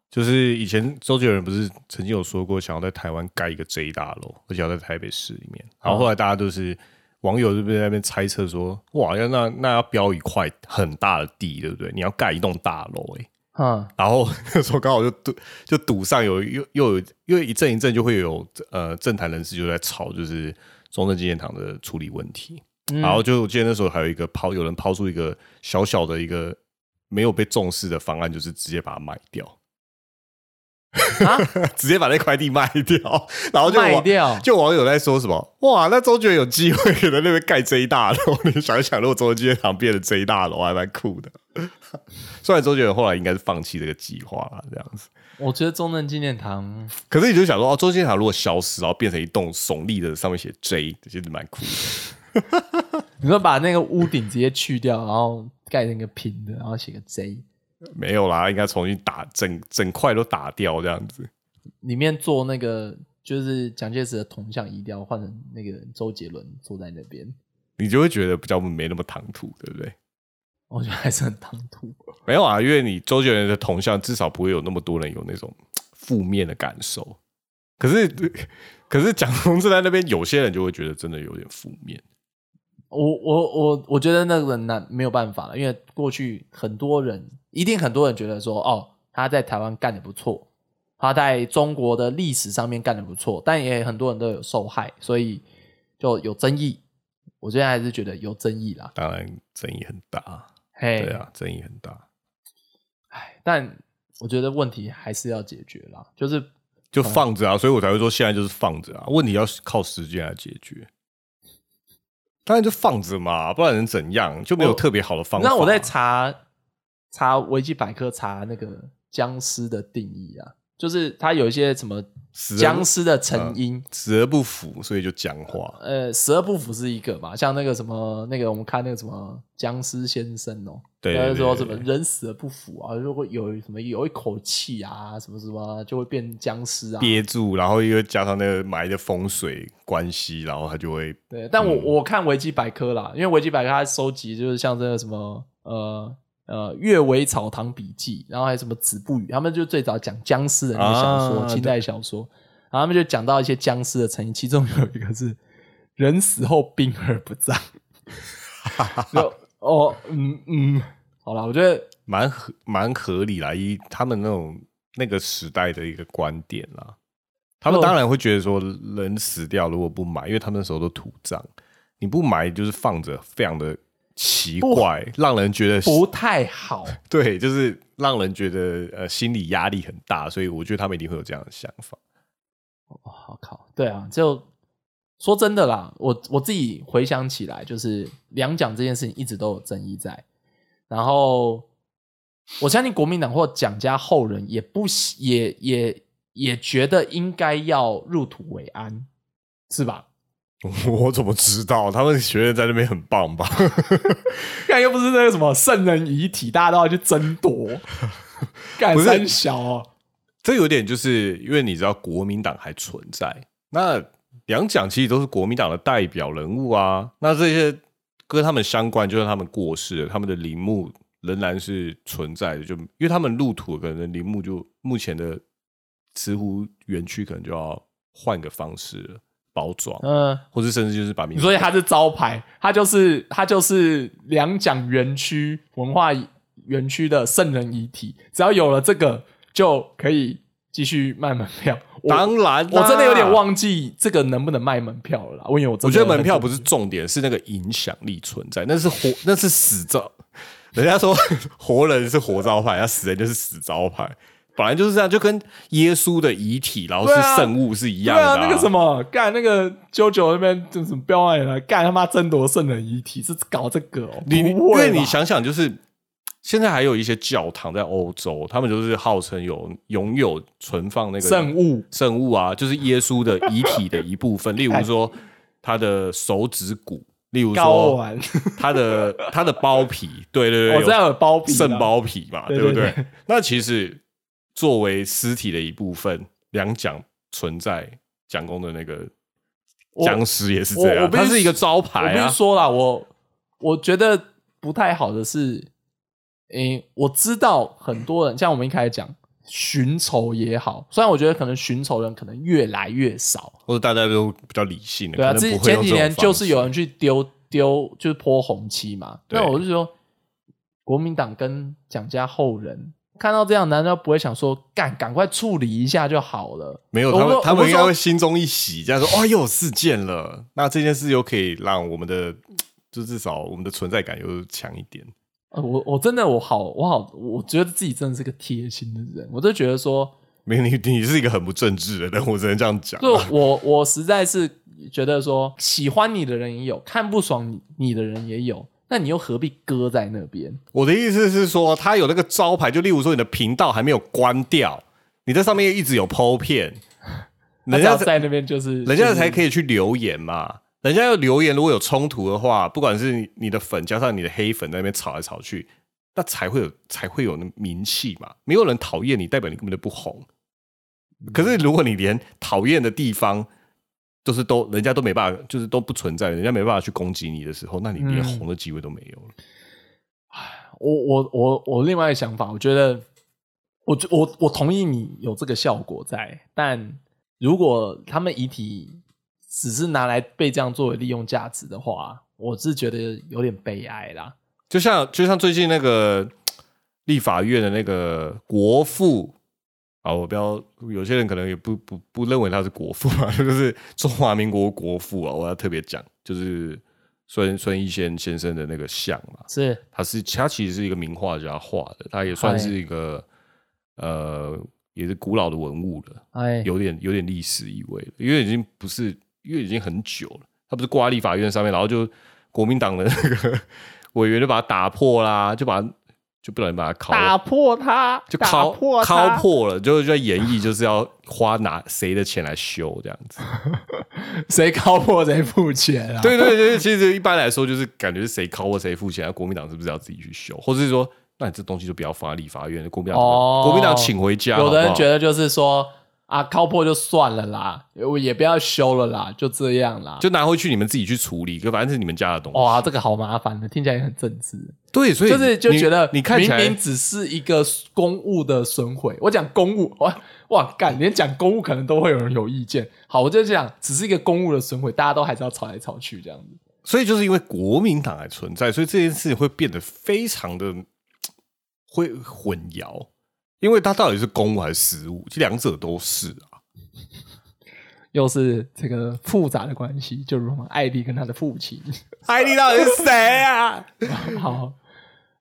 [SPEAKER 2] 就是以前周杰伦不是曾经有说过，想要在台湾盖一个 J 大楼，而且要在台北市里面。然后后来大家都是网友这边在那边猜测说，哇，要那那要标一块很大的地，对不对？你要盖一栋大楼、欸，
[SPEAKER 3] 嗯，
[SPEAKER 2] 然后 那时候刚好就堵就堵上有又又有因为一阵一阵就会有呃政坛人士就在吵，就是中正纪念堂的处理问题。
[SPEAKER 3] 嗯。
[SPEAKER 2] 然后就我记得那时候还有一个抛有人抛出一个小小的一个没有被重视的方案，就是直接把它卖掉，
[SPEAKER 3] 啊，
[SPEAKER 2] 直接把那块地卖掉，然后就网
[SPEAKER 3] 卖掉，
[SPEAKER 2] 就网友在说什么哇，那周杰伦有机会可能那边盖 J 大楼，你想一想，如果中正纪念堂变成 J 大楼，还蛮酷的。虽然周杰伦后来应该是放弃这个计划了，这样子。
[SPEAKER 3] 我觉得中正纪念堂
[SPEAKER 2] 可是你就想说，哦，中正纪念堂如果消失，然后变成一栋耸立的，上面写 J，其实蛮酷的。
[SPEAKER 3] 你说把那个屋顶直接去掉，然后盖成一个平的，然后写个 J，
[SPEAKER 2] 没有啦，应该重新打整整块都打掉这样子。
[SPEAKER 3] 里面做那个就是蒋介石的铜像移掉，换成那个周杰伦坐在那边，
[SPEAKER 2] 你就会觉得比较没那么唐突，对不对？
[SPEAKER 3] 我觉得还是很唐突。
[SPEAKER 2] 没有啊，因为你周杰伦的铜像至少不会有那么多人有那种负面的感受。可是，可是蒋公正在那边，有些人就会觉得真的有点负面。
[SPEAKER 3] 我我我我觉得那个难没有办法了，因为过去很多人一定很多人觉得说，哦，他在台湾干的不错，他在中国的历史上面干的不错，但也很多人都有受害，所以就有争议。我现在还是觉得有争议啦，
[SPEAKER 2] 当然争议很大，
[SPEAKER 3] 嘿，
[SPEAKER 2] 对啊，争议很大，
[SPEAKER 3] 哎，但我觉得问题还是要解决啦，就是
[SPEAKER 2] 就放着啊，所以我才会说现在就是放着啊，问题要靠时间来解决。当然就放着嘛，不然能怎样？就没有特别好的方法。
[SPEAKER 3] 那我在查查维基百科查那个僵尸的定义啊，就是它有一些什么僵尸的成因，
[SPEAKER 2] 死而不腐，所以就僵化。
[SPEAKER 3] 呃，死而不腐是一个嘛，像那个什么那个我们看那个什么僵尸先生哦，
[SPEAKER 2] 对
[SPEAKER 3] 他就说什么人死而不腐啊，如果有什么有一口气啊，什么什么就会变僵尸啊，
[SPEAKER 2] 憋住，然后又加上那个埋的风水关系，然后他就会
[SPEAKER 3] 对，但我、
[SPEAKER 2] 嗯。
[SPEAKER 3] 我看维基百科啦，因为维基百科它收集就是像这个什么呃呃《阅微草堂笔记》，然后还有什么《子不语》，他们就最早讲僵尸的那个小说，
[SPEAKER 2] 啊
[SPEAKER 3] 清代小说，然后他们就讲到一些僵尸的成因，其中有一个是人死后兵而不葬，就哦嗯嗯，好了，我觉得
[SPEAKER 2] 蛮合蛮合理啦，以他们那种那个时代的一个观点啦。他们
[SPEAKER 3] 哦
[SPEAKER 2] 当然会觉得说，人死掉如果不埋，因为他们那时候都土葬，你不埋就是放着，非常的奇怪，让人觉得
[SPEAKER 3] 不太好。
[SPEAKER 2] 对，就是让人觉得呃心理压力很大，所以我觉得他们一定会有这样的想法。
[SPEAKER 3] 哦，好靠，对啊，就说真的啦，我我自己回想起来，就是两蒋这件事情一直都有争议在，然后我相信国民党或蒋家后人也不喜也也也觉得应该要入土为安，是吧？
[SPEAKER 2] 我怎么知道？他们学院在那边很棒吧？
[SPEAKER 3] 看又不是那个什么圣人遗体，大家都要去争夺，干
[SPEAKER 2] 不是
[SPEAKER 3] 三小哦，
[SPEAKER 2] 这有点就是因为你知道国民党还存在，那两蒋其实都是国民党的代表人物啊。那这些跟他们相关，就算他们过世了，他们的陵墓仍然是存在的。就因为他们入土，可能陵墓就目前的慈湖园区可能就要换个方式了，包装，
[SPEAKER 3] 嗯。
[SPEAKER 2] 或者甚至就是把名字
[SPEAKER 3] 所以它是招牌，它就是它就是两蒋园区文化园区的圣人遗体，只要有了这个就可以继续卖门票。
[SPEAKER 2] 当然啦，
[SPEAKER 3] 我真的有点忘记这个能不能卖门票了啦。我因为我
[SPEAKER 2] 觉得门票不是重点，是那个影响力存在，那是活，那是死招。人家说 活人是活招牌，要死人就是死招牌，本来就是这样，就跟耶稣的遗体，然后是圣物是一样
[SPEAKER 3] 对
[SPEAKER 2] 的、
[SPEAKER 3] 啊，那个什么干那个啾啾那边就是标案来干他妈争夺圣人遗体是搞这个哦，
[SPEAKER 2] 你因为你想想，就是现在还有一些教堂在欧洲，他们就是号称有拥有存放那个
[SPEAKER 3] 圣物。
[SPEAKER 2] 圣物啊，就是耶稣的遗体的一部分，例如说他的手指骨，例如说
[SPEAKER 3] 丸，
[SPEAKER 2] 他的他的包皮，对对对，
[SPEAKER 3] 我知道有包皮啦
[SPEAKER 2] 肾包皮嘛，
[SPEAKER 3] 对
[SPEAKER 2] 对？不对
[SPEAKER 3] 对？
[SPEAKER 2] 那其实作为尸体的一部分，两蒋存在蒋公的那个僵尸也是这样，
[SPEAKER 3] 我我必须
[SPEAKER 2] 它是一个招
[SPEAKER 3] 我
[SPEAKER 2] 牌啊
[SPEAKER 3] 必须。说啦，我我觉得不太好的是，诶、我知道很多人，像我们一开始讲寻仇也好，虽然我觉得可能寻仇人可能越来越少，
[SPEAKER 2] 或者大家都比较理性的，
[SPEAKER 3] 对啊，
[SPEAKER 2] 可
[SPEAKER 3] 之
[SPEAKER 2] 能不会用这种
[SPEAKER 3] 前几年就是有人去丢丢，就是泼红漆嘛。
[SPEAKER 2] 对
[SPEAKER 3] 那我就说，国民党跟蒋家后人看到这样，难道不会想说，干，赶快处理一下就好了？
[SPEAKER 2] 没有，他们他们应该会心中一喜，这样说哦，又有事件了，那这件事又可以让我们的，就至少我们的存在感又强一点。
[SPEAKER 3] 呃我我真的我好我好，我觉得自己真的是个贴心的人，我就觉得说，
[SPEAKER 2] 没有你，你是一个很不正直的人，我只能这样讲啊。
[SPEAKER 3] 就我我实在是觉得说，喜欢你的人也有，看不爽你你的人也有，那你又何必搁在那边？
[SPEAKER 2] 我的意思是说，他有那个招牌，就例如说你的频道还没有关掉，你在上面一直有 PO 片，人家
[SPEAKER 3] 在那边就是
[SPEAKER 2] 人家才可
[SPEAKER 3] 以。
[SPEAKER 2] 以去留言嘛。人家要留言，如果有冲突的话，不管是你的粉加上你的黑粉在那边吵来吵去，那才会有才会有那名气嘛。没有人讨厌你，代表你根本就不红。可是如果你连讨厌的地方，就是都人家都没办法，就是都不存在，人家没办法去攻击你的时候，那你连
[SPEAKER 3] 嗯
[SPEAKER 2] 红的机会都没有了。
[SPEAKER 3] 我我我我另外一个想法，我觉得我觉我我同意你有这个效果在，但如果他们遗体只是拿来被这样作为利用价值的话，我是觉得有点悲哀啦。
[SPEAKER 2] 就像就像最近那个立法院的那个国父啊，我不要，有些人可能也不不不认为他是国父啊，就是中华民国国父啊，我要特别讲，就是孙孙逸仙先生的那个像嘛，
[SPEAKER 3] 是
[SPEAKER 2] 他是他其实是一个名画家画的，他也算是一个呃也是古老的文物了，
[SPEAKER 3] 哎，
[SPEAKER 2] 有点有点历史意味了，因为已经不是因为已经很久了，他不是挂在立法院上面，然后就国民党的那个 委员就把它打破啦，就把它就不能把它敲
[SPEAKER 3] 打破它，
[SPEAKER 2] 就敲
[SPEAKER 3] 破
[SPEAKER 2] 敲，破了，就就在演绎就是要花拿谁的钱来修这样子。
[SPEAKER 3] 谁敲破谁付钱啊？
[SPEAKER 2] 对对对，其实一般来说就是感觉是谁敲破谁付钱，国民党是不是要自己去修，或者是说，那你这东西就不要放在立法院，国民党、
[SPEAKER 3] 哦
[SPEAKER 2] 国民党请回家。
[SPEAKER 3] 有的人觉得就是说啊，靠破就算了啦，我也不要修了啦，就这样啦。
[SPEAKER 2] 就拿回去你们自己去处理，可反正是你们家的东西。
[SPEAKER 3] 哇，这个好麻烦的，听起来也很政治。
[SPEAKER 2] 对，所以
[SPEAKER 3] 就是就
[SPEAKER 2] 你
[SPEAKER 3] 觉得
[SPEAKER 2] 你看起来
[SPEAKER 3] 明明只是一个公务的损毁，我讲公务，哇哇干，连讲公务可能都会有人有意见。好，我就讲只是一个公务的损毁，大家都还是要吵来吵去这样子。
[SPEAKER 2] 所以就是因为国民党还存在，所以这件事会变得非常的 会混淆，因为它到底是公务还是私务，这两者都是啊。
[SPEAKER 3] 又是这个复杂的关系，就如同艾迪跟他的父亲。
[SPEAKER 2] 艾丽到底是谁啊？
[SPEAKER 3] 好，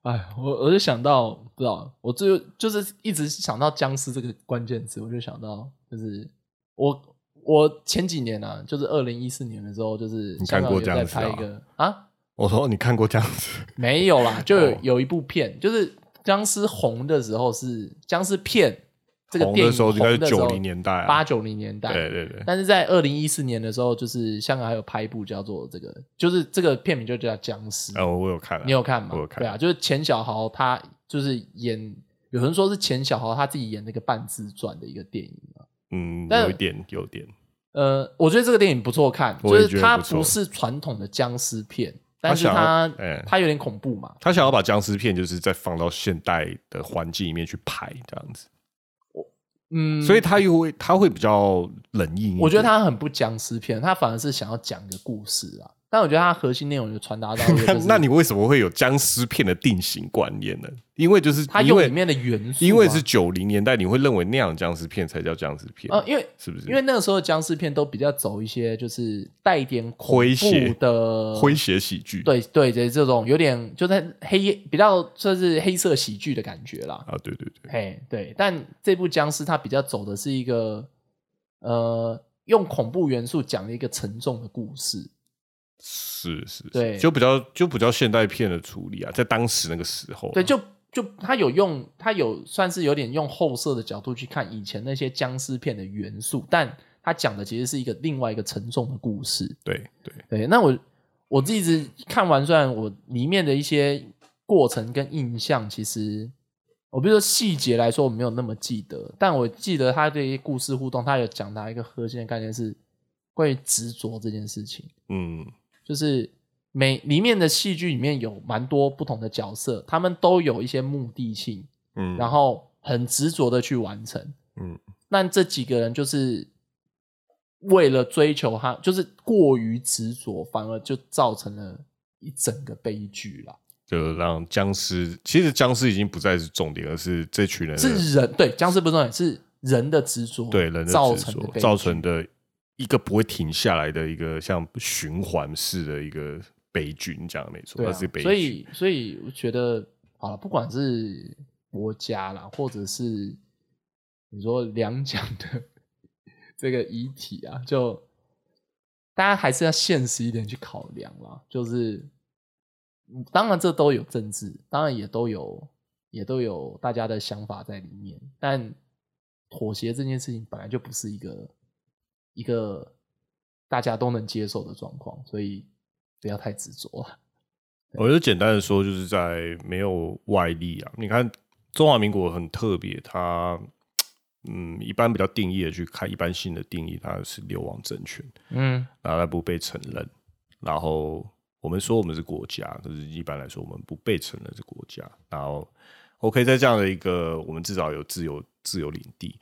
[SPEAKER 3] 哎，我我就想到，不知道，我就就是一直想到僵尸这个关键词，我就想到，就是我我前几年啊，就是二零一四年的时候，就是
[SPEAKER 2] 你看过僵尸啊
[SPEAKER 3] 拍一个啊，
[SPEAKER 2] 我说你看过这样子？
[SPEAKER 3] 没有啦，就有
[SPEAKER 2] 哦
[SPEAKER 3] 有一部片，就是僵尸红的时候是僵尸片，这个电影
[SPEAKER 2] 红的时候应该是九零年代啊，
[SPEAKER 3] 八九零年代，
[SPEAKER 2] 对对对，
[SPEAKER 3] 但是在二零一四年的时候，就是香港还有拍一部叫做这个，就是这个片名就叫僵尸。
[SPEAKER 2] 哦，我有看啊，
[SPEAKER 3] 你有看吗？
[SPEAKER 2] 我有看
[SPEAKER 3] 对啊，就是钱小豪他就是演，有人说是钱小豪他自己演那个半自传的一个电影嘛。
[SPEAKER 2] 嗯，
[SPEAKER 3] 但
[SPEAKER 2] 有一点，有点，
[SPEAKER 3] 呃，我觉得这个电影不错看，就是它
[SPEAKER 2] 不
[SPEAKER 3] 是传统的僵尸片，但是
[SPEAKER 2] 想要
[SPEAKER 3] 它
[SPEAKER 2] 哎
[SPEAKER 3] 它有点恐怖嘛。
[SPEAKER 2] 他想要把僵尸片就是再放到现代的环境里面去拍这样子，
[SPEAKER 3] 嗯，
[SPEAKER 2] 所以他又会他会比较冷硬。
[SPEAKER 3] 我觉得他很不僵尸片，他反而是想要讲一个故事啊。但我觉得它核心内容就传达到
[SPEAKER 2] 那
[SPEAKER 3] 就是
[SPEAKER 2] 那你为什么会有僵尸片的定型观念呢？因为就是因为
[SPEAKER 3] 他用里面的元素啊、
[SPEAKER 2] 因为是九零年代，你会认为那样的僵尸片才叫僵尸片
[SPEAKER 3] 呃，因为
[SPEAKER 2] 是不是？
[SPEAKER 3] 因为那个时候的僵尸片都比较走一些就是带一点恐
[SPEAKER 2] 诙谐
[SPEAKER 3] 怖的
[SPEAKER 2] 诙谐喜剧，
[SPEAKER 3] 对对对，这种有点就在黑比较算是黑色喜剧的感觉啦。
[SPEAKER 2] 啊，对对对，
[SPEAKER 3] 嘿，对，但这部僵尸它比较走的是一个呃，用恐怖元素讲了一个沉重的故事。
[SPEAKER 2] 是是，是。
[SPEAKER 3] 对。
[SPEAKER 2] 就比较就比较现代片的处理啊，在当时那个时候啊，
[SPEAKER 3] 对，就就他有用，他有算是有点用后设的角度去看以前那些僵尸片的元素，但他讲的其实是一个另外一个沉重的故事。
[SPEAKER 2] 对对，
[SPEAKER 3] 对，那我我自己一直看完，虽然我里面的一些过程跟印象，其实我比如说细节来说我没有那么记得，但我记得他的一些故事互动，他有讲到一个核心的概念是关于执着这件事情，
[SPEAKER 2] 嗯
[SPEAKER 3] 就是每里面的戏剧里面有蛮多不同的角色，他们都有一些目的性，
[SPEAKER 2] 嗯，
[SPEAKER 3] 然后很执着的去完成。
[SPEAKER 2] 嗯
[SPEAKER 3] 那这几个人就是为了追求他，就是过于执着，反而就造成了一整个悲剧啦。
[SPEAKER 2] 就让僵尸，其实僵尸已经不再是重点，而是这群人
[SPEAKER 3] 是人对僵尸不是重点，是人的执着，
[SPEAKER 2] 对人的
[SPEAKER 3] 造
[SPEAKER 2] 执着
[SPEAKER 3] 成的
[SPEAKER 2] 造成的一个不会停下来的一个像循环式的一个悲剧。你讲的没错，它是悲剧。
[SPEAKER 3] 所以所以我觉得好了，不管是国家啦，或者是你说两蒋的这个遗体啊，就大家还是要现实一点去考量啦。就是嗯当然这都有政治，当然也都有也都有大家的想法在里面，但妥协这件事情本来就不是一个一个大家都能接受的状况，所以不要太执着 了。
[SPEAKER 2] 我就简单的说，就是在没有外力啊。你看中华民国很特别，它嗯，一般比较定义的去看，一般性的定义，它是流亡政权，
[SPEAKER 3] 嗯
[SPEAKER 2] 然后它不被承认，然后我们说我们是国家，可是一般来说我们不被承认是国家，然后 OK，在这样的一个我们至少有自由自由领地，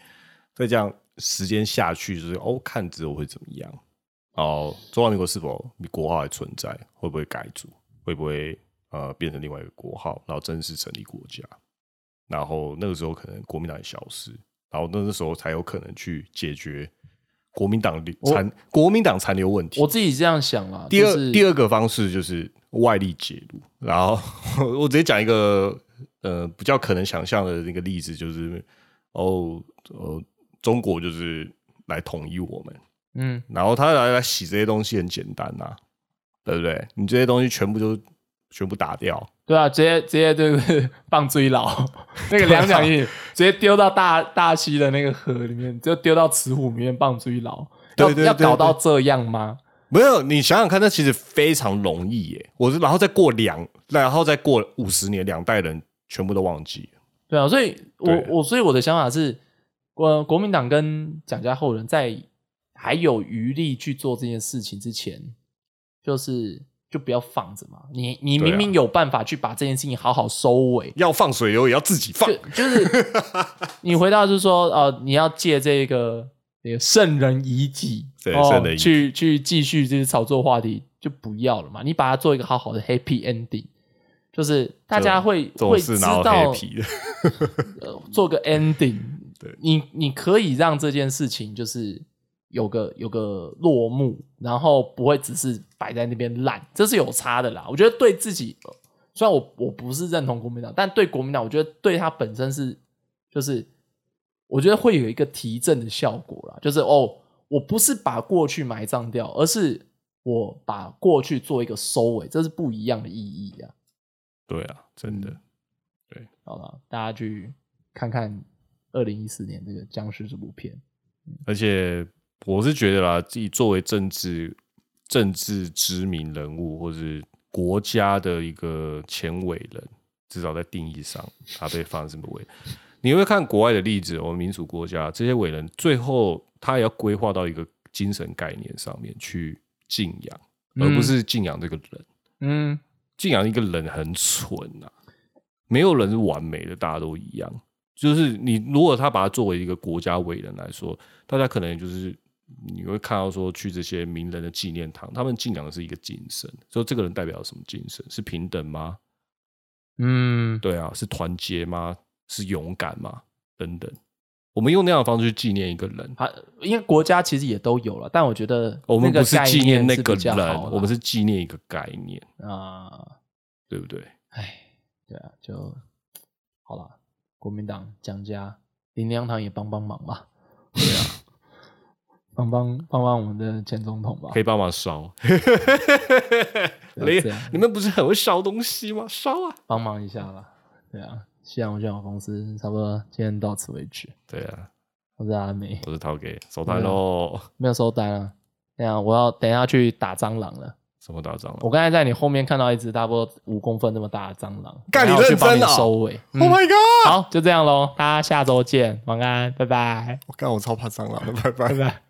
[SPEAKER 2] 在这样时间下去，就是哦，看之后会怎么样？哦，中华民国是否国号还存在？会不会改组？会不会呃变成另外一个国号，然后正式成立国家？然后那个时候可能国民党也消失，然后那个时候才有可能去解决国民党残国民党残留问题。
[SPEAKER 3] 我自己这样想啦。
[SPEAKER 2] 第二、
[SPEAKER 3] 就是
[SPEAKER 2] 第二个方式就是外力介入，然后 我直接讲一个呃比较可能想象的那个例子，就是哦呃中国就是来统一我们，
[SPEAKER 3] 嗯，
[SPEAKER 2] 然后他来来洗这些东西很简单呐、对不对？你这些东西全部就全部打掉，
[SPEAKER 3] 对啊，直接直接就是棒追老，那个两蒋印直接丢到大大溪的那个河里面，就丢到慈湖里面棒追老。要
[SPEAKER 2] 对对对
[SPEAKER 3] 要搞到这样吗？
[SPEAKER 2] 没有，你想想看，那其实非常容易耶。我是然后再过两，然后再过五十年，两代人全部都忘记了。
[SPEAKER 3] 对啊，所以我我所以我的想法是，呃，国民党跟蒋家后人在还有余力去做这件事情之前，就是就不要放着嘛。你你明明有办法去把这件事情好好收尾，
[SPEAKER 2] 要放水流也要自己放
[SPEAKER 3] 就。就是 你回到就是说，呃，你要借这个这个圣人遗迹，哦
[SPEAKER 2] 对圣人遗
[SPEAKER 3] 去去继续这些炒作话题，就不要了嘛。你把它做一个好好的 happy ending，就是大家会会知道？呃做个 ending，
[SPEAKER 2] 对
[SPEAKER 3] 你你可以让这件事情就是有个有个落幕，然后不会只是摆在那边烂，这是有差的啦。我觉得对自己，呃虽然我我不是认同国民党，但对国民党，我觉得对他本身是就是，我觉得会有一个提振的效果啦。就是哦，我不是把过去埋葬掉，而是我把过去做一个收尾，这是不一样的意义啊。
[SPEAKER 2] 对啊，真的。
[SPEAKER 3] 对好了，大家去看看二零一四年这个僵尸这部片。
[SPEAKER 2] 而且我是觉得啦，自己作为政治政治知名人物，或是国家的一个前伟人，至少在定义上，他被放在什么位？你会看国外的例子，我们民主国家这些伟人，最后他也要规划到一个精神概念上面去敬仰，而不是敬仰这个人。
[SPEAKER 3] 嗯，
[SPEAKER 2] 敬仰一个人很蠢啊，没有人是完美的，大家都一样。就是你如果他把他作为一个国家伟人来说，大家可能就是你会看到说去这些名人的纪念堂，他们敬仰的是一个精神，说这个人代表什么精神？是平等吗？
[SPEAKER 3] 嗯，
[SPEAKER 2] 对啊，是团结吗？是勇敢吗？等等，我们用那样的方式去纪念一个人，
[SPEAKER 3] 啊，因为国家其实也都有了，但我觉得
[SPEAKER 2] 我们不是纪念那个人，我们是纪念一个概念，
[SPEAKER 3] 啊，
[SPEAKER 2] 对不对？
[SPEAKER 3] 哎，对啊，就好了。国民党蒋家林良堂也帮帮忙吧，对啊，帮帮帮帮我们的前总统吧
[SPEAKER 2] 可。以帮忙烧。你你们不是很会烧东西吗？烧啊！
[SPEAKER 3] 帮忙一下啦。对啊，西洋宣广公司差不多今天到此为止。
[SPEAKER 2] 对啊，
[SPEAKER 3] 我是阿美，
[SPEAKER 2] 我是陶给收摊喽。
[SPEAKER 3] 没有收单了。等一下我要等一下去打蟑螂了。
[SPEAKER 2] 什么大蟑螂
[SPEAKER 3] 我刚才在你后面看到一只差不多五公分那么大的蟑螂，
[SPEAKER 2] 干
[SPEAKER 3] 等一下我去帮你
[SPEAKER 2] 你认真啊
[SPEAKER 3] 收尾。嗯
[SPEAKER 2] ？Oh my god！
[SPEAKER 3] 好，就这样喽，大家下周见，晚安，拜拜，
[SPEAKER 2] 我干，我超怕蟑螂的，拜拜
[SPEAKER 3] 拜。拜。